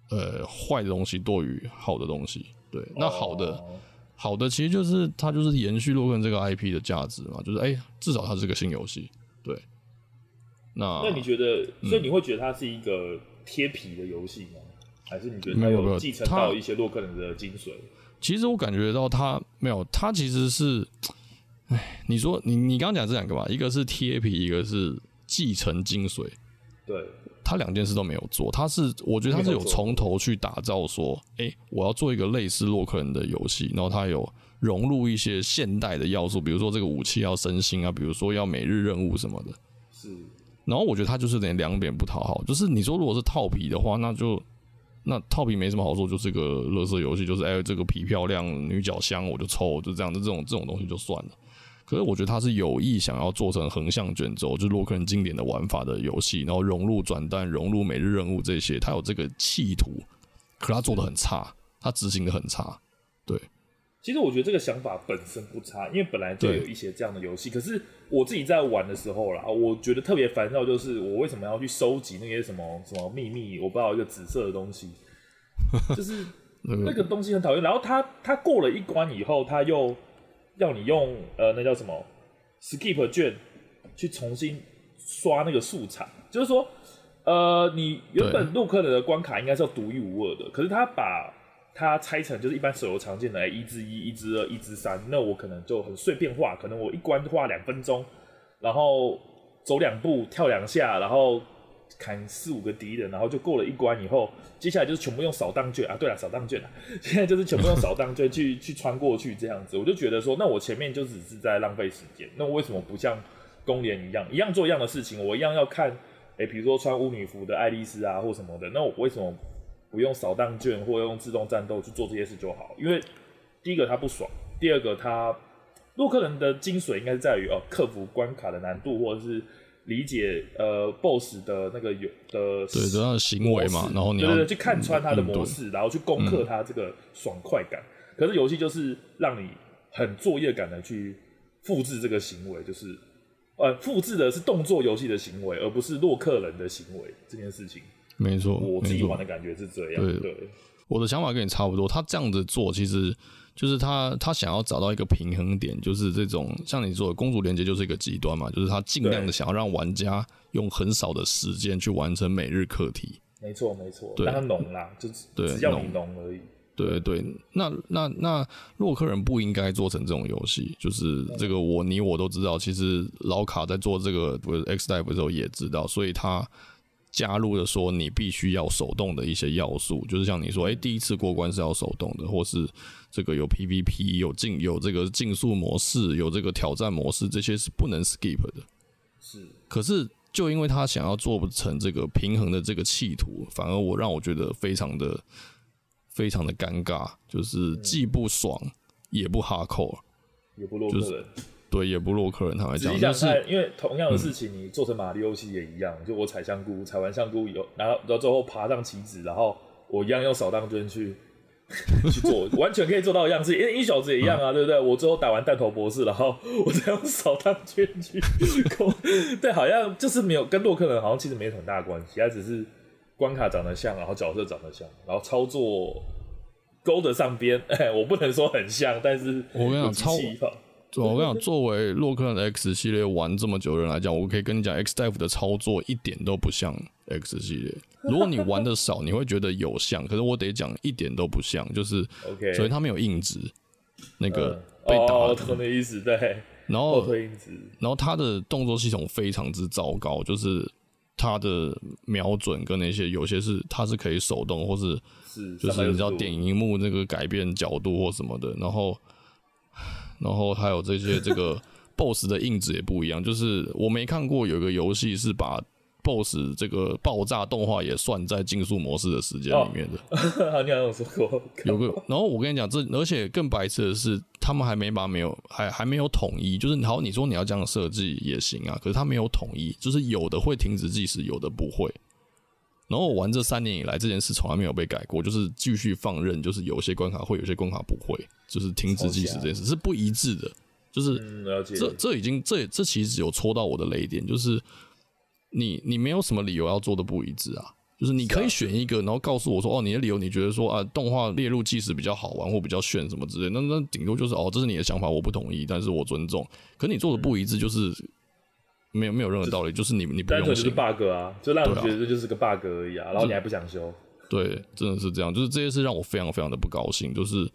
呃坏的东西多于好的东西。对，那好的。哦好的，其实就是它就是延续洛克人这个 IP 的价值嘛，就是哎、欸，至少它是个新游戏，对。那那你觉得，所以你会觉得它是一个贴皮的游戏吗？还是你觉得它有继承到一些洛克人的精髓？其实我感觉到它没有，它其实是，哎，你说你你刚刚讲这两个吧，一个是贴皮，一个是继承精髓，对。他两件事都没有做，他是我觉得他是有从头去打造说，哎、我要做一个类似洛克人的游戏，然后他有融入一些现代的要素，比如说这个武器要升星啊，比如说要每日任务什么的。是，然后我觉得他就是有点两边不讨好，就是你说如果是套皮的话，那就那套皮没什么好说，就是个乐色游戏，就是哎、这个皮漂亮，女角香我就抽，就这样的这种这种东西就算了。可是我觉得他是有意想要做成横向卷轴，就是洛克人经典的玩法的游戏，然后融入转蛋、融入每日任务这些，他有这个企图，可他做的很差，他执行的很差。对，其实我觉得这个想法本身不差，因为本来就有一些这样的游戏。可是我自己在玩的时候啦，我觉得特别烦躁，就是我为什么要去收集那些什么什么秘密？我不知道一个紫色的东西，就是 (laughs) 那个东西很讨厌。然后他他过了一关以后，他又。要你用呃，那叫什么 skip 卷去重新刷那个素材，就是说，呃，你原本洛克的关卡应该是要独一无二的，可是他把它拆成就是一般手游常见的哎，一之一、一之二、一之三，那我可能就很碎片化，可能我一关花两分钟，然后走两步跳两下，然后。砍四五个敌人，然后就过了一关以后，接下来就是全部用扫荡券啊！对了，扫荡券啊！现在就是全部用扫荡券去去穿过去这样子，我就觉得说，那我前面就只是在浪费时间。那我为什么不像公联一样，一样做一样的事情？我一样要看，哎、欸，比如说穿巫女服的爱丽丝啊，或什么的。那我为什么不用扫荡券或用自动战斗去做这些事就好？因为第一个它不爽，第二个它洛克人的精髓应该是在于哦，克服关卡的难度，或者是。理解呃，BOSS 的那个有的对的，他的行为嘛，然后你要对对对，去看穿他的模式，然后去攻克他这个爽快感。嗯、可是游戏就是让你很作业感的去复制这个行为，就是呃，复制的是动作游戏的行为，而不是洛克人的行为这件事情。没错，我自己玩的感觉是这样。对，对我的想法跟你差不多。他这样子做，其实。就是他，他想要找到一个平衡点，就是这种像你说的公主连接就是一个极端嘛，就是他尽量的想要让玩家用很少的时间去完成每日课题。没错，没错，对，让他浓啦，就只要你浓而已。对对，那那那洛克人不应该做成这种游戏，就是这个我你我都知道，其实老卡在做这个 X Dive 的时候也知道，所以他。加入了说你必须要手动的一些要素，就是像你说，哎、欸，第一次过关是要手动的，或是这个有 PVP、有竞、有这个竞速模式、有这个挑战模式，这些是不能 skip 的。是，可是就因为他想要做不成这个平衡的这个企图，反而我让我觉得非常的、非常的尴尬，就是既不爽也不 hardcore。也不就是、对，也不洛克人。他来讲，你想看，因为同样的事情，你做成马里奥游戏也一样。嗯、就我采香菇，采完香菇以后，然后到最后爬上棋子，然后我一样用扫荡圈去 (laughs) 去做，完全可以做到一样事情。因为一小子也一样啊，嗯、对不对？我最后打完弹头博士，然后我再用扫荡圈去 (laughs) 攻。对，好像就是没有跟洛克人好像其实没有很大关系，他只是关卡长得像，然后角色长得像，然后操作。勾得上边，哎，(laughs) 我不能说很像，但是我跟你讲，超我跟你讲，作为洛克人 X 系列玩这么久的人来讲，我可以跟你讲，X 大夫的操作一点都不像 X 系列。如果你玩的少，你会觉得有像，(laughs) 可是我得讲一点都不像，就是，OK，所以他没有硬直，那个被打的，什么意思？对，然后然后他的动作系统非常之糟糕，就是。它的瞄准跟那些有些是它是可以手动，或是就是你知道点荧幕那个改变角度或什么的，然后然后还有这些这个 (laughs) BOSS 的印子也不一样，就是我没看过有一个游戏是把。BOSS 这个爆炸动画也算在竞速模式的时间里面的。哦、(laughs) 你好像有说过。(laughs) 有个，然后我跟你讲，这而且更白痴的是，他们还没把没有还还没有统一，就是好，你说你要这样设计也行啊，可是他没有统一，就是有的会停止计时，有的不会。然后我玩这三年以来，这件事从来没有被改过，就是继续放任，就是有些关卡会，有些关卡不会，就是停止计时这件事是不一致的，就是、嗯、这这已经这这其实有戳到我的雷点，就是。你你没有什么理由要做的不一致啊？就是你可以选一个，然后告诉我说，哦，你的理由你觉得说啊，动画列入计时比较好玩或比较炫什么之类，那那顶多就是哦，这是你的想法，我不同意，但是我尊重。可你做的不一致，就是没有没有任何道理，就是你你不用。单纯就是 bug 啊，就让你觉得这就是个 bug 而已啊，然后你还不想修。对，真的是这样，就是这些事让我非常非常的不高兴，就是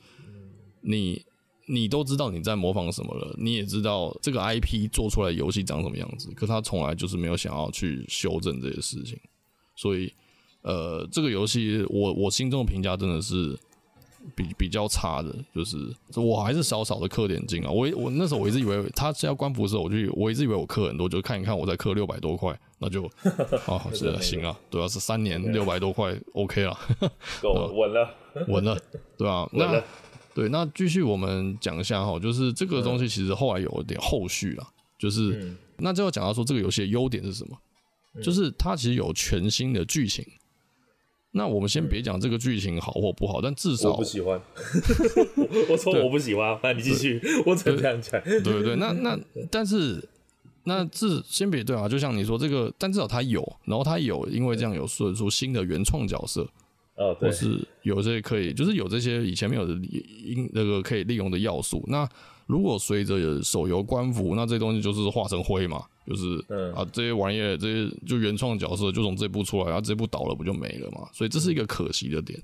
你。你都知道你在模仿什么了，你也知道这个 IP 做出来游戏长什么样子，可他从来就是没有想要去修正这些事情，所以，呃，这个游戏我我心中的评价真的是比比较差的，就是我还是少少的氪点金啊，我我那时候我一直以为他是要关服的时候，我就我一直以为我氪很多，就看一看我在氪六百多块，那就 (laughs) 啊是的行啊，对啊，是三年六百多块 OK 了，够 (laughs) 稳了。稳了，对啊，(laughs) 那。对，那继续我们讲一下哈，就是这个东西其实后来有一点后续了，就是、嗯、那就要讲到说这个游戏的优点是什么，嗯、就是它其实有全新的剧情。那我们先别讲这个剧情好或不好，但至少我不喜欢。(laughs) 我说我不喜欢，那你继续，(laughs) 我只能这样讲。对对对，那那但是那至先别对啊，就像你说这个，但至少他有，然后他有，因为这样有说出新的原创角色。哦，对，是有这些可以，就是有这些以前没有的应那个可以利用的要素。那如果随着手游官服，那这东西就是化成灰嘛，就是、嗯、啊这些玩意儿，这些就原创角色就从这部出来，然后这部倒了不就没了嘛？所以这是一个可惜的点。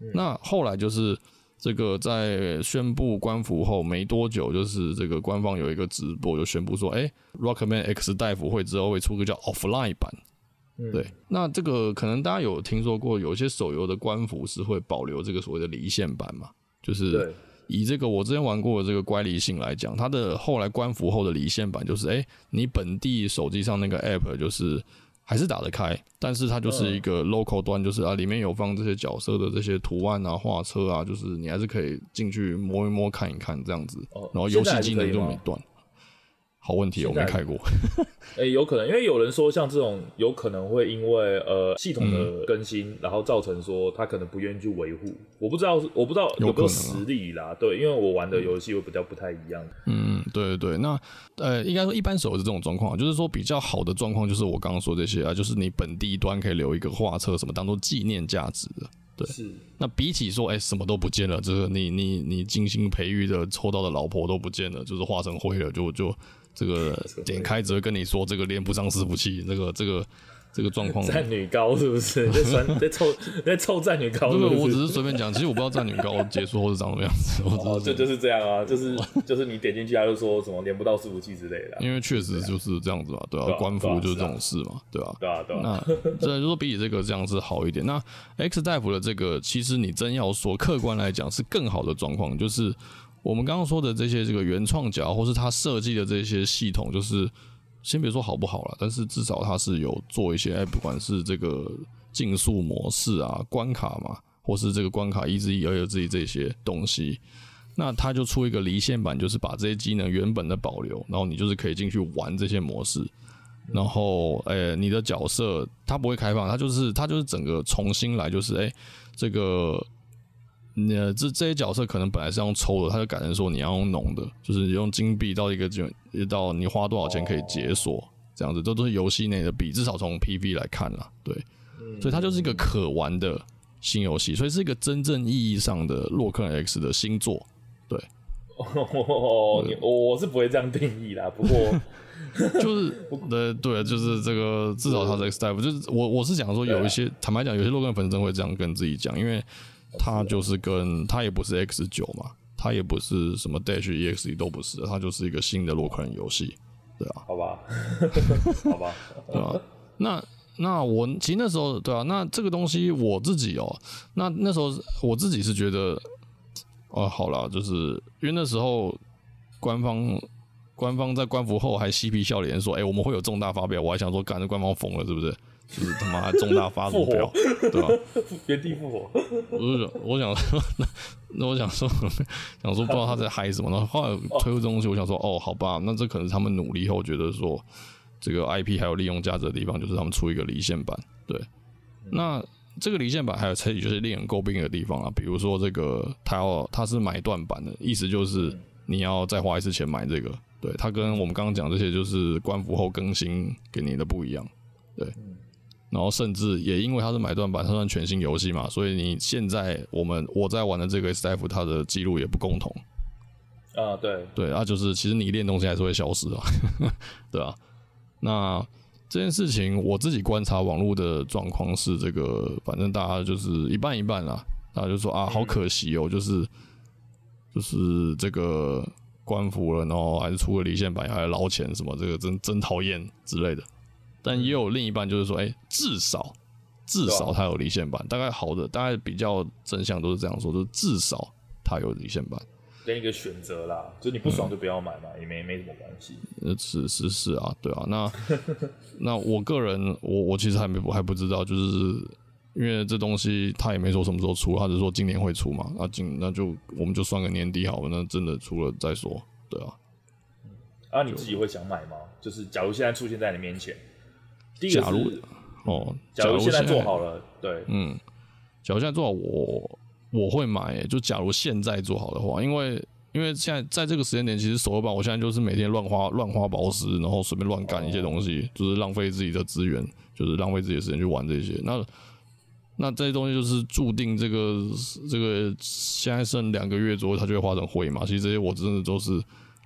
嗯、那后来就是这个在宣布官服后没多久，就是这个官方有一个直播就宣布说，哎、欸、，Rockman X 大夫会之后会出个叫 Offline 版。嗯、对，那这个可能大家有听说过，有些手游的官服是会保留这个所谓的离线版嘛？就是以这个我之前玩过的这个乖离性来讲，它的后来官服后的离线版就是，哎，你本地手机上那个 app 就是还是打得开，但是它就是一个 local 端，就是啊里面有放这些角色的这些图案啊、画册啊，就是你还是可以进去摸一摸、看一看这样子，然后游戏机能就没断。好问题，我没开过。哎、欸，有可能，因为有人说，像这种有可能会因为呃系统的更新，嗯、然后造成说他可能不愿意去维护。我不知道，我不知道有没有实力啦。啊、对，因为我玩的游戏会比较不太一样。嗯，对对对。那呃，应该说一般手游是这种状况，就是说比较好的状况，就是我刚刚说这些啊，就是你本地端可以留一个画册什么，当做纪念价值的。对，是。那比起说，哎、欸，什么都不见了，就是你你你精心培育的抽到的老婆都不见了，就是化成灰了，就就。这个 (laughs) 点开只会跟你说，这个连不上伺服器，这个这个这个状况。战女高是不是？(laughs) 在传在凑在凑战女高是不是？这个我只是随便讲，其实我不知道战女高结束后是长什么样子。(laughs) 哦，就就是这样啊，就是就是你点进去，他就说什么连不到伺服器之类的。因为确实就是这样子嘛，对啊，官服就是这种事嘛，对吧？对啊，对啊。那所以说比起这个这样是好一点。那 X 大夫的这个，其实你真要说客观来讲是更好的状况，就是。我们刚刚说的这些这个原创角，或是他设计的这些系统，就是先别说好不好了，但是至少他是有做一些，哎，不管是这个竞速模式啊、关卡嘛，或是这个关卡一至一、二至一这些东西，那他就出一个离线版，就是把这些机能原本的保留，然后你就是可以进去玩这些模式。然后，诶、你的角色它不会开放，它就是它就是整个重新来，就是诶、这个，呃，这这些角色可能本来是用抽的，他就改成说你要用农的，就是用金币到一个就到你花多少钱可以解锁，这样子，这都是游戏内的币，至少从 PV 来看啦，对，所以它就是一个可玩的新游戏，所以是一个真正意义上的洛克人 X 的新作，对。哦，我是不会这样定义啦，不过。(laughs) 就是对对，就是这个至少他是 X type，就是我我是讲说有一些坦白讲，有些洛克人粉丝会这样跟自己讲，因为他就是跟它也不是 X 九嘛，它也不是什么 Dash EXE 都不是，它就是一个新的洛克人游戏，对啊，好吧，(laughs) 好吧，对啊，那那我其实那时候对啊，那这个东西我自己哦，那那时候我自己是觉得，哦，好了，就是因为那时候官方。官方在官服后还嬉皮笑脸说：“哎、欸，我们会有重大发表。”我还想说，干这官方疯了是不是？就是他妈还重大发表，活对吧？(laughs) 原地复活。我就想，我想说，(laughs) 那我想说，想说不知道他在嗨什么。然后后来推出这东西，我想说，哦，好吧，那这可能是他们努力后觉得说，这个 IP 还有利用价值的地方，就是他们出一个离线版。对，那这个离线版还有其就是令人诟病的地方啊，比如说这个他要他是买断版的，意思就是你要再花一次钱买这个。对，它跟我们刚刚讲这些就是官服后更新给你的不一样，对，然后甚至也因为它是买断版，它算全新游戏嘛，所以你现在我们我在玩的这个 XDeath 它的记录也不共同，啊，对，对啊，就是其实你练东西还是会消失啊，(laughs) 对啊，那这件事情我自己观察网络的状况是这个，反正大家就是一半一半啦，大家就说啊，好可惜哦，就是就是这个。官服了，然后还是出了离线版，还要捞钱什么，这个真真讨厌之类的。但也有另一半就是说，哎、欸，至少至少它有离线版，大概好的，大概比较正向都是这样说，就是至少它有离线版，另一个选择啦，就你不爽就不要买嘛，嗯、也没没什么关系。呃，是是是啊，对啊，那 (laughs) 那我个人，我我其实还没我还不知道，就是。因为这东西他也没说什么时候出，他只说今年会出嘛。那今那就我们就算个年底好了。那真的出了再说，对啊。啊，你自己会想买吗？就是假如现在出现在你面前，假如哦，假如现在做好了，对，嗯，假如现在做好，我我会买。就假如现在做好的话，因为因为现在在这个时间点，其实手游版我现在就是每天乱花乱花宝石，然后随便乱干一些东西，就是浪费自己的资源，就是浪费自己的时间去玩这些。那那这些东西就是注定这个这个现在剩两个月左右，它就会化成灰嘛。其实这些我真的都是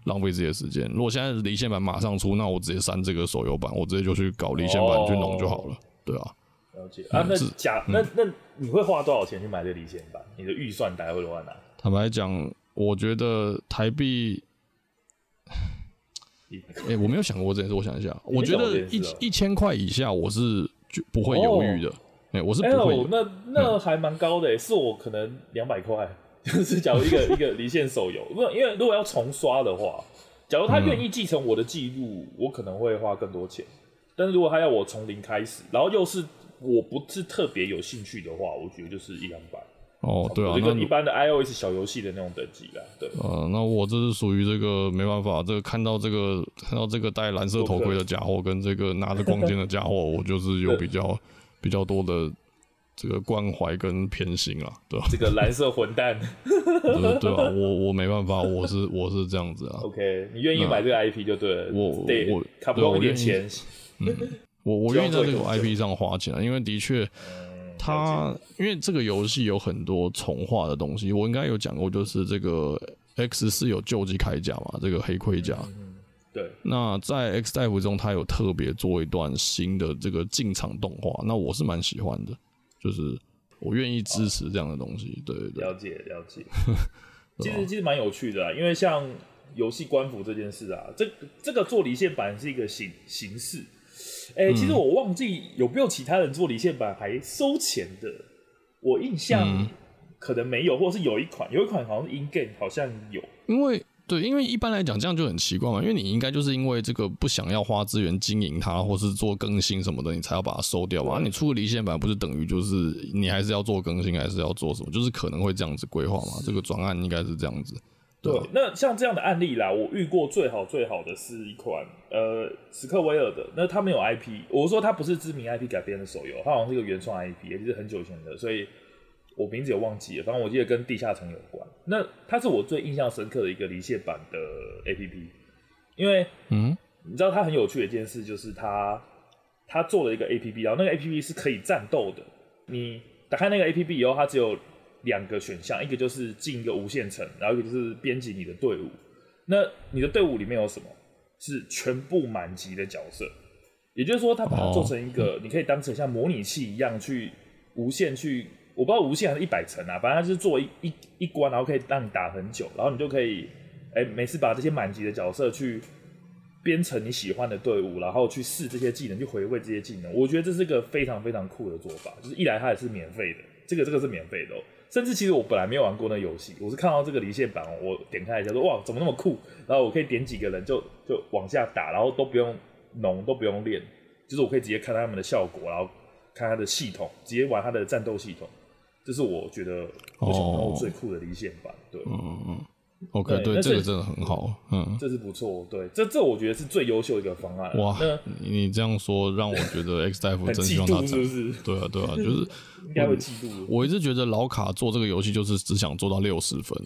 浪费自己的时间。如果现在离线版马上出，那我直接删这个手游版，我直接就去搞离线版去弄就好了。对啊，了解啊。那假那那你会花多少钱去买这个离线版？你的预算大概会多少呢？坦白讲，我觉得台币，哎、欸，我没有想过这件事。我想一下，我觉得一一千块以下，我是就不会犹豫的。哎、欸，我是不会、欸。那那还蛮高的、欸，是我可能两百块，就是假如一个一个离线手游，不，因为如果要重刷的话，假如他愿意继承我的记录，嗯、我可能会花更多钱。但是如果他要我从零开始，然后又是我不是特别有兴趣的话，我觉得就是一两百。哦，对啊，一个一般的 iOS 小游戏的那种等级啦。对，呃，那我这是属于这个没办法，这个看到这个看到这个戴蓝色头盔的家伙，跟这个拿着光剑的家伙，我就是有比较。比较多的这个关怀跟偏心啊，对吧？这个蓝色混蛋，对对啊，我我没办法，我是我是这样子啊。OK，你愿意买这个 IP 就对了。我对我差不多一点钱。嗯，我我愿意在这个 IP 上花钱啊，因为的确，它因为这个游戏有很多重化的东西，我应该有讲过，就是这个 X 是有救济铠甲嘛，这个黑盔甲。对，那在 XDeath 中，他有特别做一段新的这个进场动画，那我是蛮喜欢的，就是我愿意支持这样的东西。对对对，了解了解。(laughs) 其实其实蛮有趣的啊，因为像游戏官服这件事啊，这这个做离线版是一个形形式。哎、欸，其实我忘记有没有其他人做离线版还收钱的，我印象可能没有，或者是有一款有一款好像是 In Game 好像有，因为。对，因为一般来讲这样就很奇怪嘛，因为你应该就是因为这个不想要花资源经营它，或是做更新什么的，你才要把它收掉嘛。你出个离线版，不是等于就是你还是要做更新，还是要做什么？就是可能会这样子规划嘛。这个转案应该是这样子。对，对，那像这样的案例啦，我遇过最好最好的是一款呃史克威尔的，那它没有 IP，我说它不是知名 IP 改编的手游，它好像是一个原创 IP，也就是很久以前的，所以我名字也忘记了，反正我记得跟地下城有关。那它是我最印象深刻的一个离线版的 APP，因为嗯，你知道它很有趣的一件事就是它它做了一个 APP，然后那个 APP 是可以战斗的，你打开那个 APP 以后，它只有两个选项，一个就是进一个无限城，然后一个就是编辑你的队伍。那你的队伍里面有什么？是全部满级的角色，也就是说，它把它做成一个，你可以当成像模拟器一样去无限去，我不知道无限还是一百层啊，反正它就是做一一一关，然后可以让你打很久，然后你就可以，哎、每次把这些满级的角色去编成你喜欢的队伍，然后去试这些技能，去回味这些技能。我觉得这是个非常非常酷的做法，就是一来它也是免费的，这个这个是免费的哦。甚至其实我本来没有玩过那游戏，我是看到这个离线版，我点开一下说哇，怎么那么酷？然后我可以点几个人就就往下打，然后都不用农都不用练，就是我可以直接看他们的效果，然后看他的系统，直接玩他的战斗系统，这是我觉得我想到最酷的离线版。对，嗯嗯嗯。OK，对，对这个真的很好，嗯，这是不错，对，这这我觉得是最优秀的一个方案。哇，你这样说让我觉得 (laughs) X 大夫真希望他是不是？对啊，对啊，就是 (laughs) 应该会嫉妒。我一直觉得老卡做这个游戏就是只想做到六十分，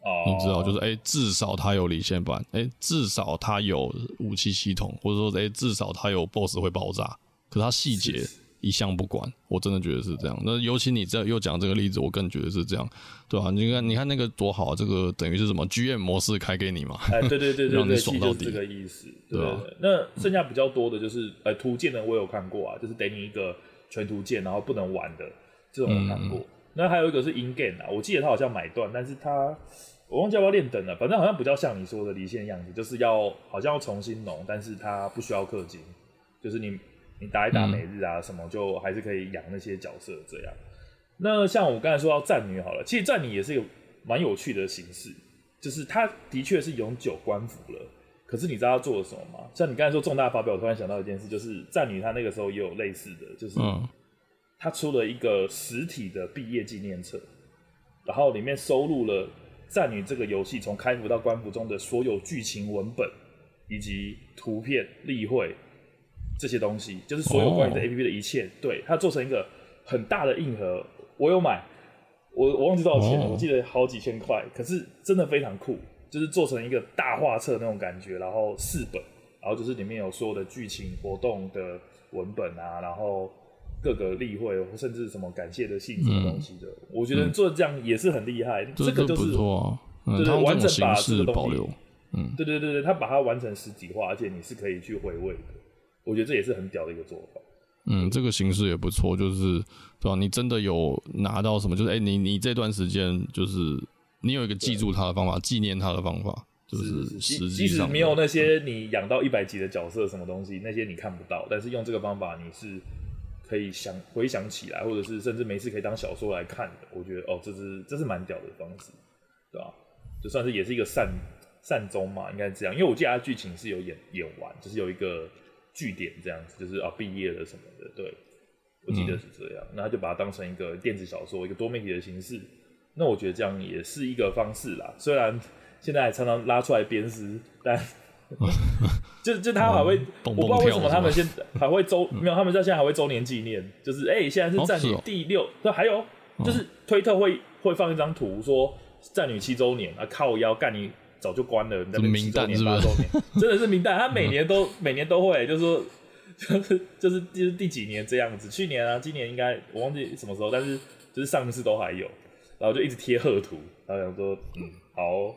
哦，你知道，就是哎、欸，至少他有离线版，哎、欸，至少他有武器系统，或者说哎、欸，至少他有 BOSS 会爆炸，可是他细节。一向不管，我真的觉得是这样。那尤其你这又讲这个例子，我更觉得是这样，对吧、啊？你看，你看那个多好，这个等于是什么？GM 模式开给你嘛？哎，对对对 (laughs) 对，让你爽到底，这个意思，对，对，对，对，对。那剩下比较多的就是，呃，图鉴的我有看过啊，就是给你一个全图鉴，然后不能玩的这种我看过。嗯、那还有一个是 in game 啊，我记得他好像买断，但是他我忘记要不要练等了，反正好像比较像你说的离线样子，就是要好像要重新弄，但是他不需要氪金，就是你。你打一打每日啊，什么就还是可以养那些角色这样。那像我刚才说到战女好了，其实战女也是有蛮有趣的形式，就是它的确是永久官服了。可是你知道它做了什么吗？像你刚才说重大发表，我突然想到一件事，就是战女她那个时候也有类似的，就是她出了一个实体的毕业纪念册，然后里面收录了战女这个游戏从开服到官服中的所有剧情文本以及图片例会。这些东西就是所有关于的 APP 的一切，oh. 对，它做成一个很大的硬盒，我有买，我我忘记多少钱了，oh. 我记得好几千块，可是真的非常酷，就是做成一个大画册那种感觉，然后四本，然后就是里面有所有的剧情活动的文本啊，然后各个例会，甚至什么感谢的信什么东西的，嗯、我觉得做这样也是很厉害，嗯、这个就是对对，对，完整把这个东西，嗯，对对对对，他把它完成实体化，而且你是可以去回味的。我觉得这也是很屌的一个做法。嗯，这个形式也不错，就是对吧？你真的有拿到什么？就是哎、欸，你你这段时间就是你有一个记住他的方法，纪念他的方法，就是实际上没有那些你养到一百级的角色什么东西，那些你看不到，但是用这个方法，你是可以想回想起来，或者是甚至没事可以当小说来看的。我觉得哦，这是这是蛮屌的方式，对吧？就算是也是一个善善终嘛，应该这样。因为我记得他剧情是有演演完，就是有一个。据点这样子，就是啊，毕业了什么的，对，我记得是这样。嗯、那他就把它当成一个电子小说，一个多媒体的形式。那我觉得这样也是一个方式啦。虽然现在还常常拉出来鞭尸，但 (laughs) 就就他还会、嗯蹦蹦，我不知道为什么他们现在还会周、嗯、没有，他们在现在还会周年纪念，就是哎、欸，现在是战女第六，那、哦，还有就是推特会会放一张图说战女七周年啊，靠腰干你。早就关了，你在那七周年、八周年，真的是明代，他每年都、嗯、(laughs) 每年都会，就是说，(laughs) 就是就是就是第几年这样子。去年啊，今年应该我忘记什么时候，但是就是上一次都还有，然后就一直贴贺图，然后想说，嗯，好哦，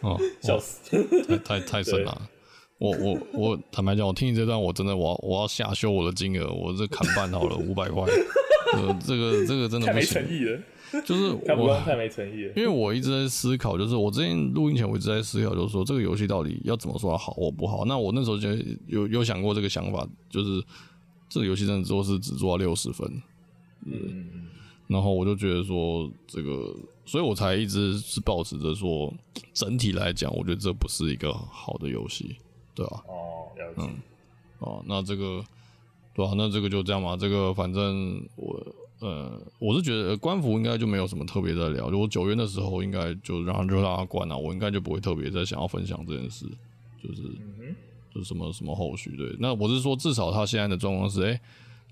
(laughs) 哦笑死，太太太神了。我我我坦白讲，我听你这段，我真的我要我要下修我的金额，我这砍半好了五百块，呃，这个这个真的太没诚意了。就是 (laughs) 我太没诚意了，因为我一直在思考，就是我之前录音前我一直在思考，就是说这个游戏到底要怎么说好或不好。那我那时候就有有想过这个想法，就是这个游戏真的做是只做到六十分，嗯，然后我就觉得说这个，所以我才一直是保持着说，整体来讲，我觉得这不是一个好的游戏，对吧？哦，了解。嗯，哦，那这个对吧？那这个就这样嘛，这个反正我。呃，我是觉得官服应该就没有什么特别在聊。就我九月的时候，应该就让就让他关了，我应该就不会特别再想要分享这件事，就是、嗯、就什么什么后续。对，那我是说，至少他现在的状况是，哎、欸，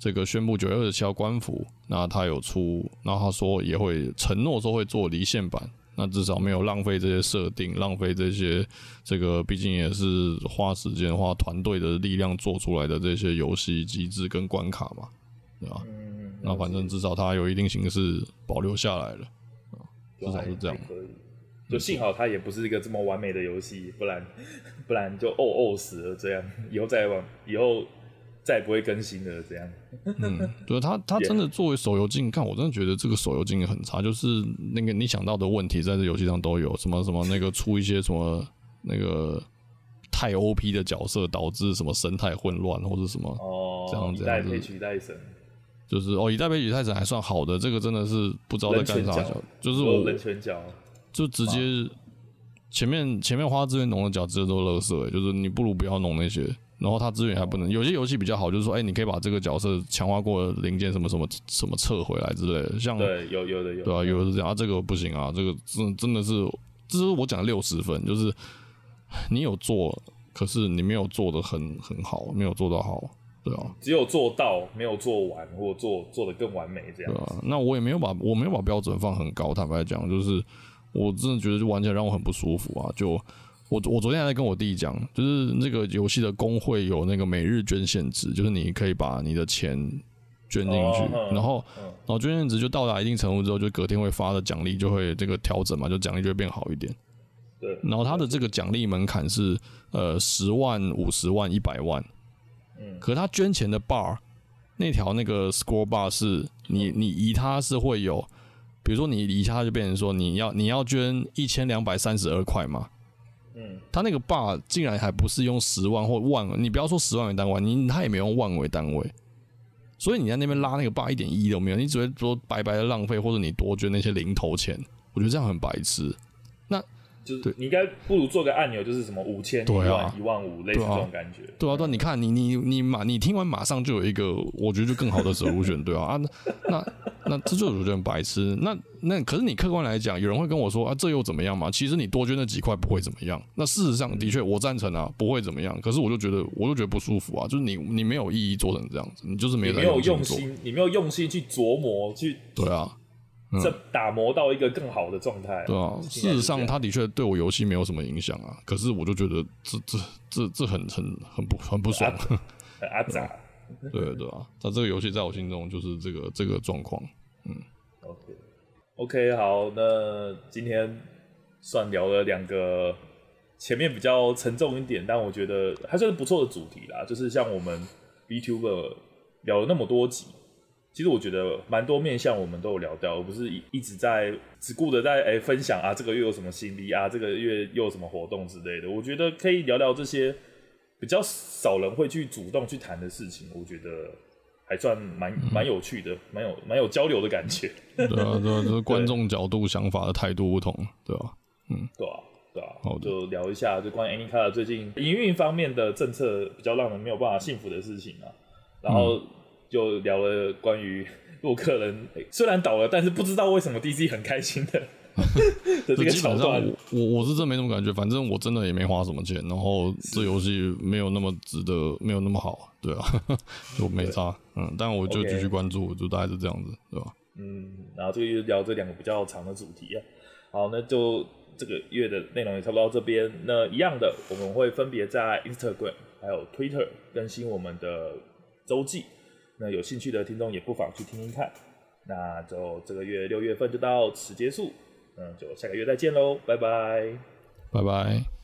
这个宣布九月二十七号官服，那他有出，然后他说也会承诺说会做离线版，那至少没有浪费这些设定，浪费这些这个毕竟也是花时间花团队的力量做出来的这些游戏机制跟关卡嘛，对吧？嗯那反正至少它有一定形式保留下来了，至少是这样。就幸好它也不是一个这么完美的游戏，不然 (laughs) 不然就哦哦死了这样，以后再往 (laughs) 以后再也不会更新了这样。嗯，对，它 (laughs) 它真的作为手游镜，看我真的觉得这个手游机很差，就是那个你想到的问题在这游戏上都有，什么什么那个出一些什么那个太 OP 的角色，导致什么生态混乱或者什么哦这样这样子。取代神。就是哦，以太杯取太神还算好的，这个真的是不知道在干啥。就是我人拳脚，就直接前面前面花资源弄的脚，直接都垃圾。就是你不如不要弄那些，然后他资源还不能。有些游戏比较好，就是说，哎、欸，你可以把这个角色强化过的零件什么什么什么撤回来之类的。像对，有有的有，对啊，有的是这样啊，这个不行啊，这个真真的是，这是我讲的六十分，就是你有做，可是你没有做的很很好，没有做到好。对啊，只有做到没有做完，或做做的更完美这样。对啊，那我也没有把我没有把标准放很高，坦白讲，就是我真的觉得就玩起来让我很不舒服啊。就我我昨天还在跟我弟讲，就是那个游戏的工会有那个每日捐献值，就是你可以把你的钱捐进去，哦、然后、嗯、然后捐献值就到达一定程度之后，就隔天会发的奖励就会这个调整嘛，就奖励就会变好一点。对，然后他的这个奖励门槛是呃十万、五十万、一百万。嗯，可他捐钱的 bar 那条那个 score bar 是你你移他是会有，比如说你移他就变成说你要你要捐一千两百三十二块嘛，嗯，他那个 bar 竟然还不是用十万或万，你不要说十万为单位，你他也没用万为单位，所以你在那边拉那个 bar 一点意义都没有，你只会说白白的浪费，或者你多捐那些零头钱，我觉得这样很白痴。那就是你应该不如做个按钮，就是什么五千、一万、一万五，类似这种感觉。对啊，但啊，你看你你你马你听完马上就有一个，我觉得就更好的首选，(laughs) 对啊啊，那那那这就是我觉得很白痴。那那可是你客观来讲，有人会跟我说啊，这又怎么样嘛？其实你多捐那几块不会怎么样。那事实上的确我赞成啊，不会怎么样。可是我就觉得我就觉得不舒服啊，就是你你没有意义做成这样子，你就是没有没有用心，你没有用心去琢磨去。对啊。这打磨到一个更好的状态。对啊，事实上，他的确对我游戏没有什么影响啊。可是我就觉得这这这这很很很不很不爽。阿杂。(laughs) 对对啊，他这个游戏在我心中就是这个这个状况。嗯。OK OK 好，那今天算聊了两个前面比较沉重一点，但我觉得还算是不错的主题啦。就是像我们 VTuber 聊了那么多集。其实我觉得蛮多面向我们都有聊到，而不是一一直在只顾着在哎、欸、分享啊，这个月有什么新力啊，这个月又有什么活动之类的。我觉得可以聊聊这些比较少人会去主动去谈的事情，我觉得还算蛮蛮有趣的，蛮有蛮有交流的感觉。对啊，(laughs) 对啊，就是观众角度、想法的态度不同，对吧？嗯，对啊，对啊。好，就聊一下就关于 Anycard 最近营运方面的政策比较让人没有办法幸福的事情啊，然后。嗯就聊了关于 (laughs) 洛克人虽然倒了，但是不知道为什么 DC 很开心的 (laughs) 的这个桥段。我我是真没什么感觉，反正我真的也没花什么钱，然后这游戏没有那么值得，没有那么好，对啊，(laughs) 就没差。嗯，但我就继续关注.就大概是这样子，对吧？嗯，然后这个月聊这两个比较长的主题啊。好，那就这个月的内容也差不多到这边。那一样的，我们会分别在 Instagram 还有 Twitter 更新我们的周记。那有兴趣的听众也不妨去听听看。那就这个月六月份就到此结束，嗯，就下个月再见喽，拜拜，拜拜。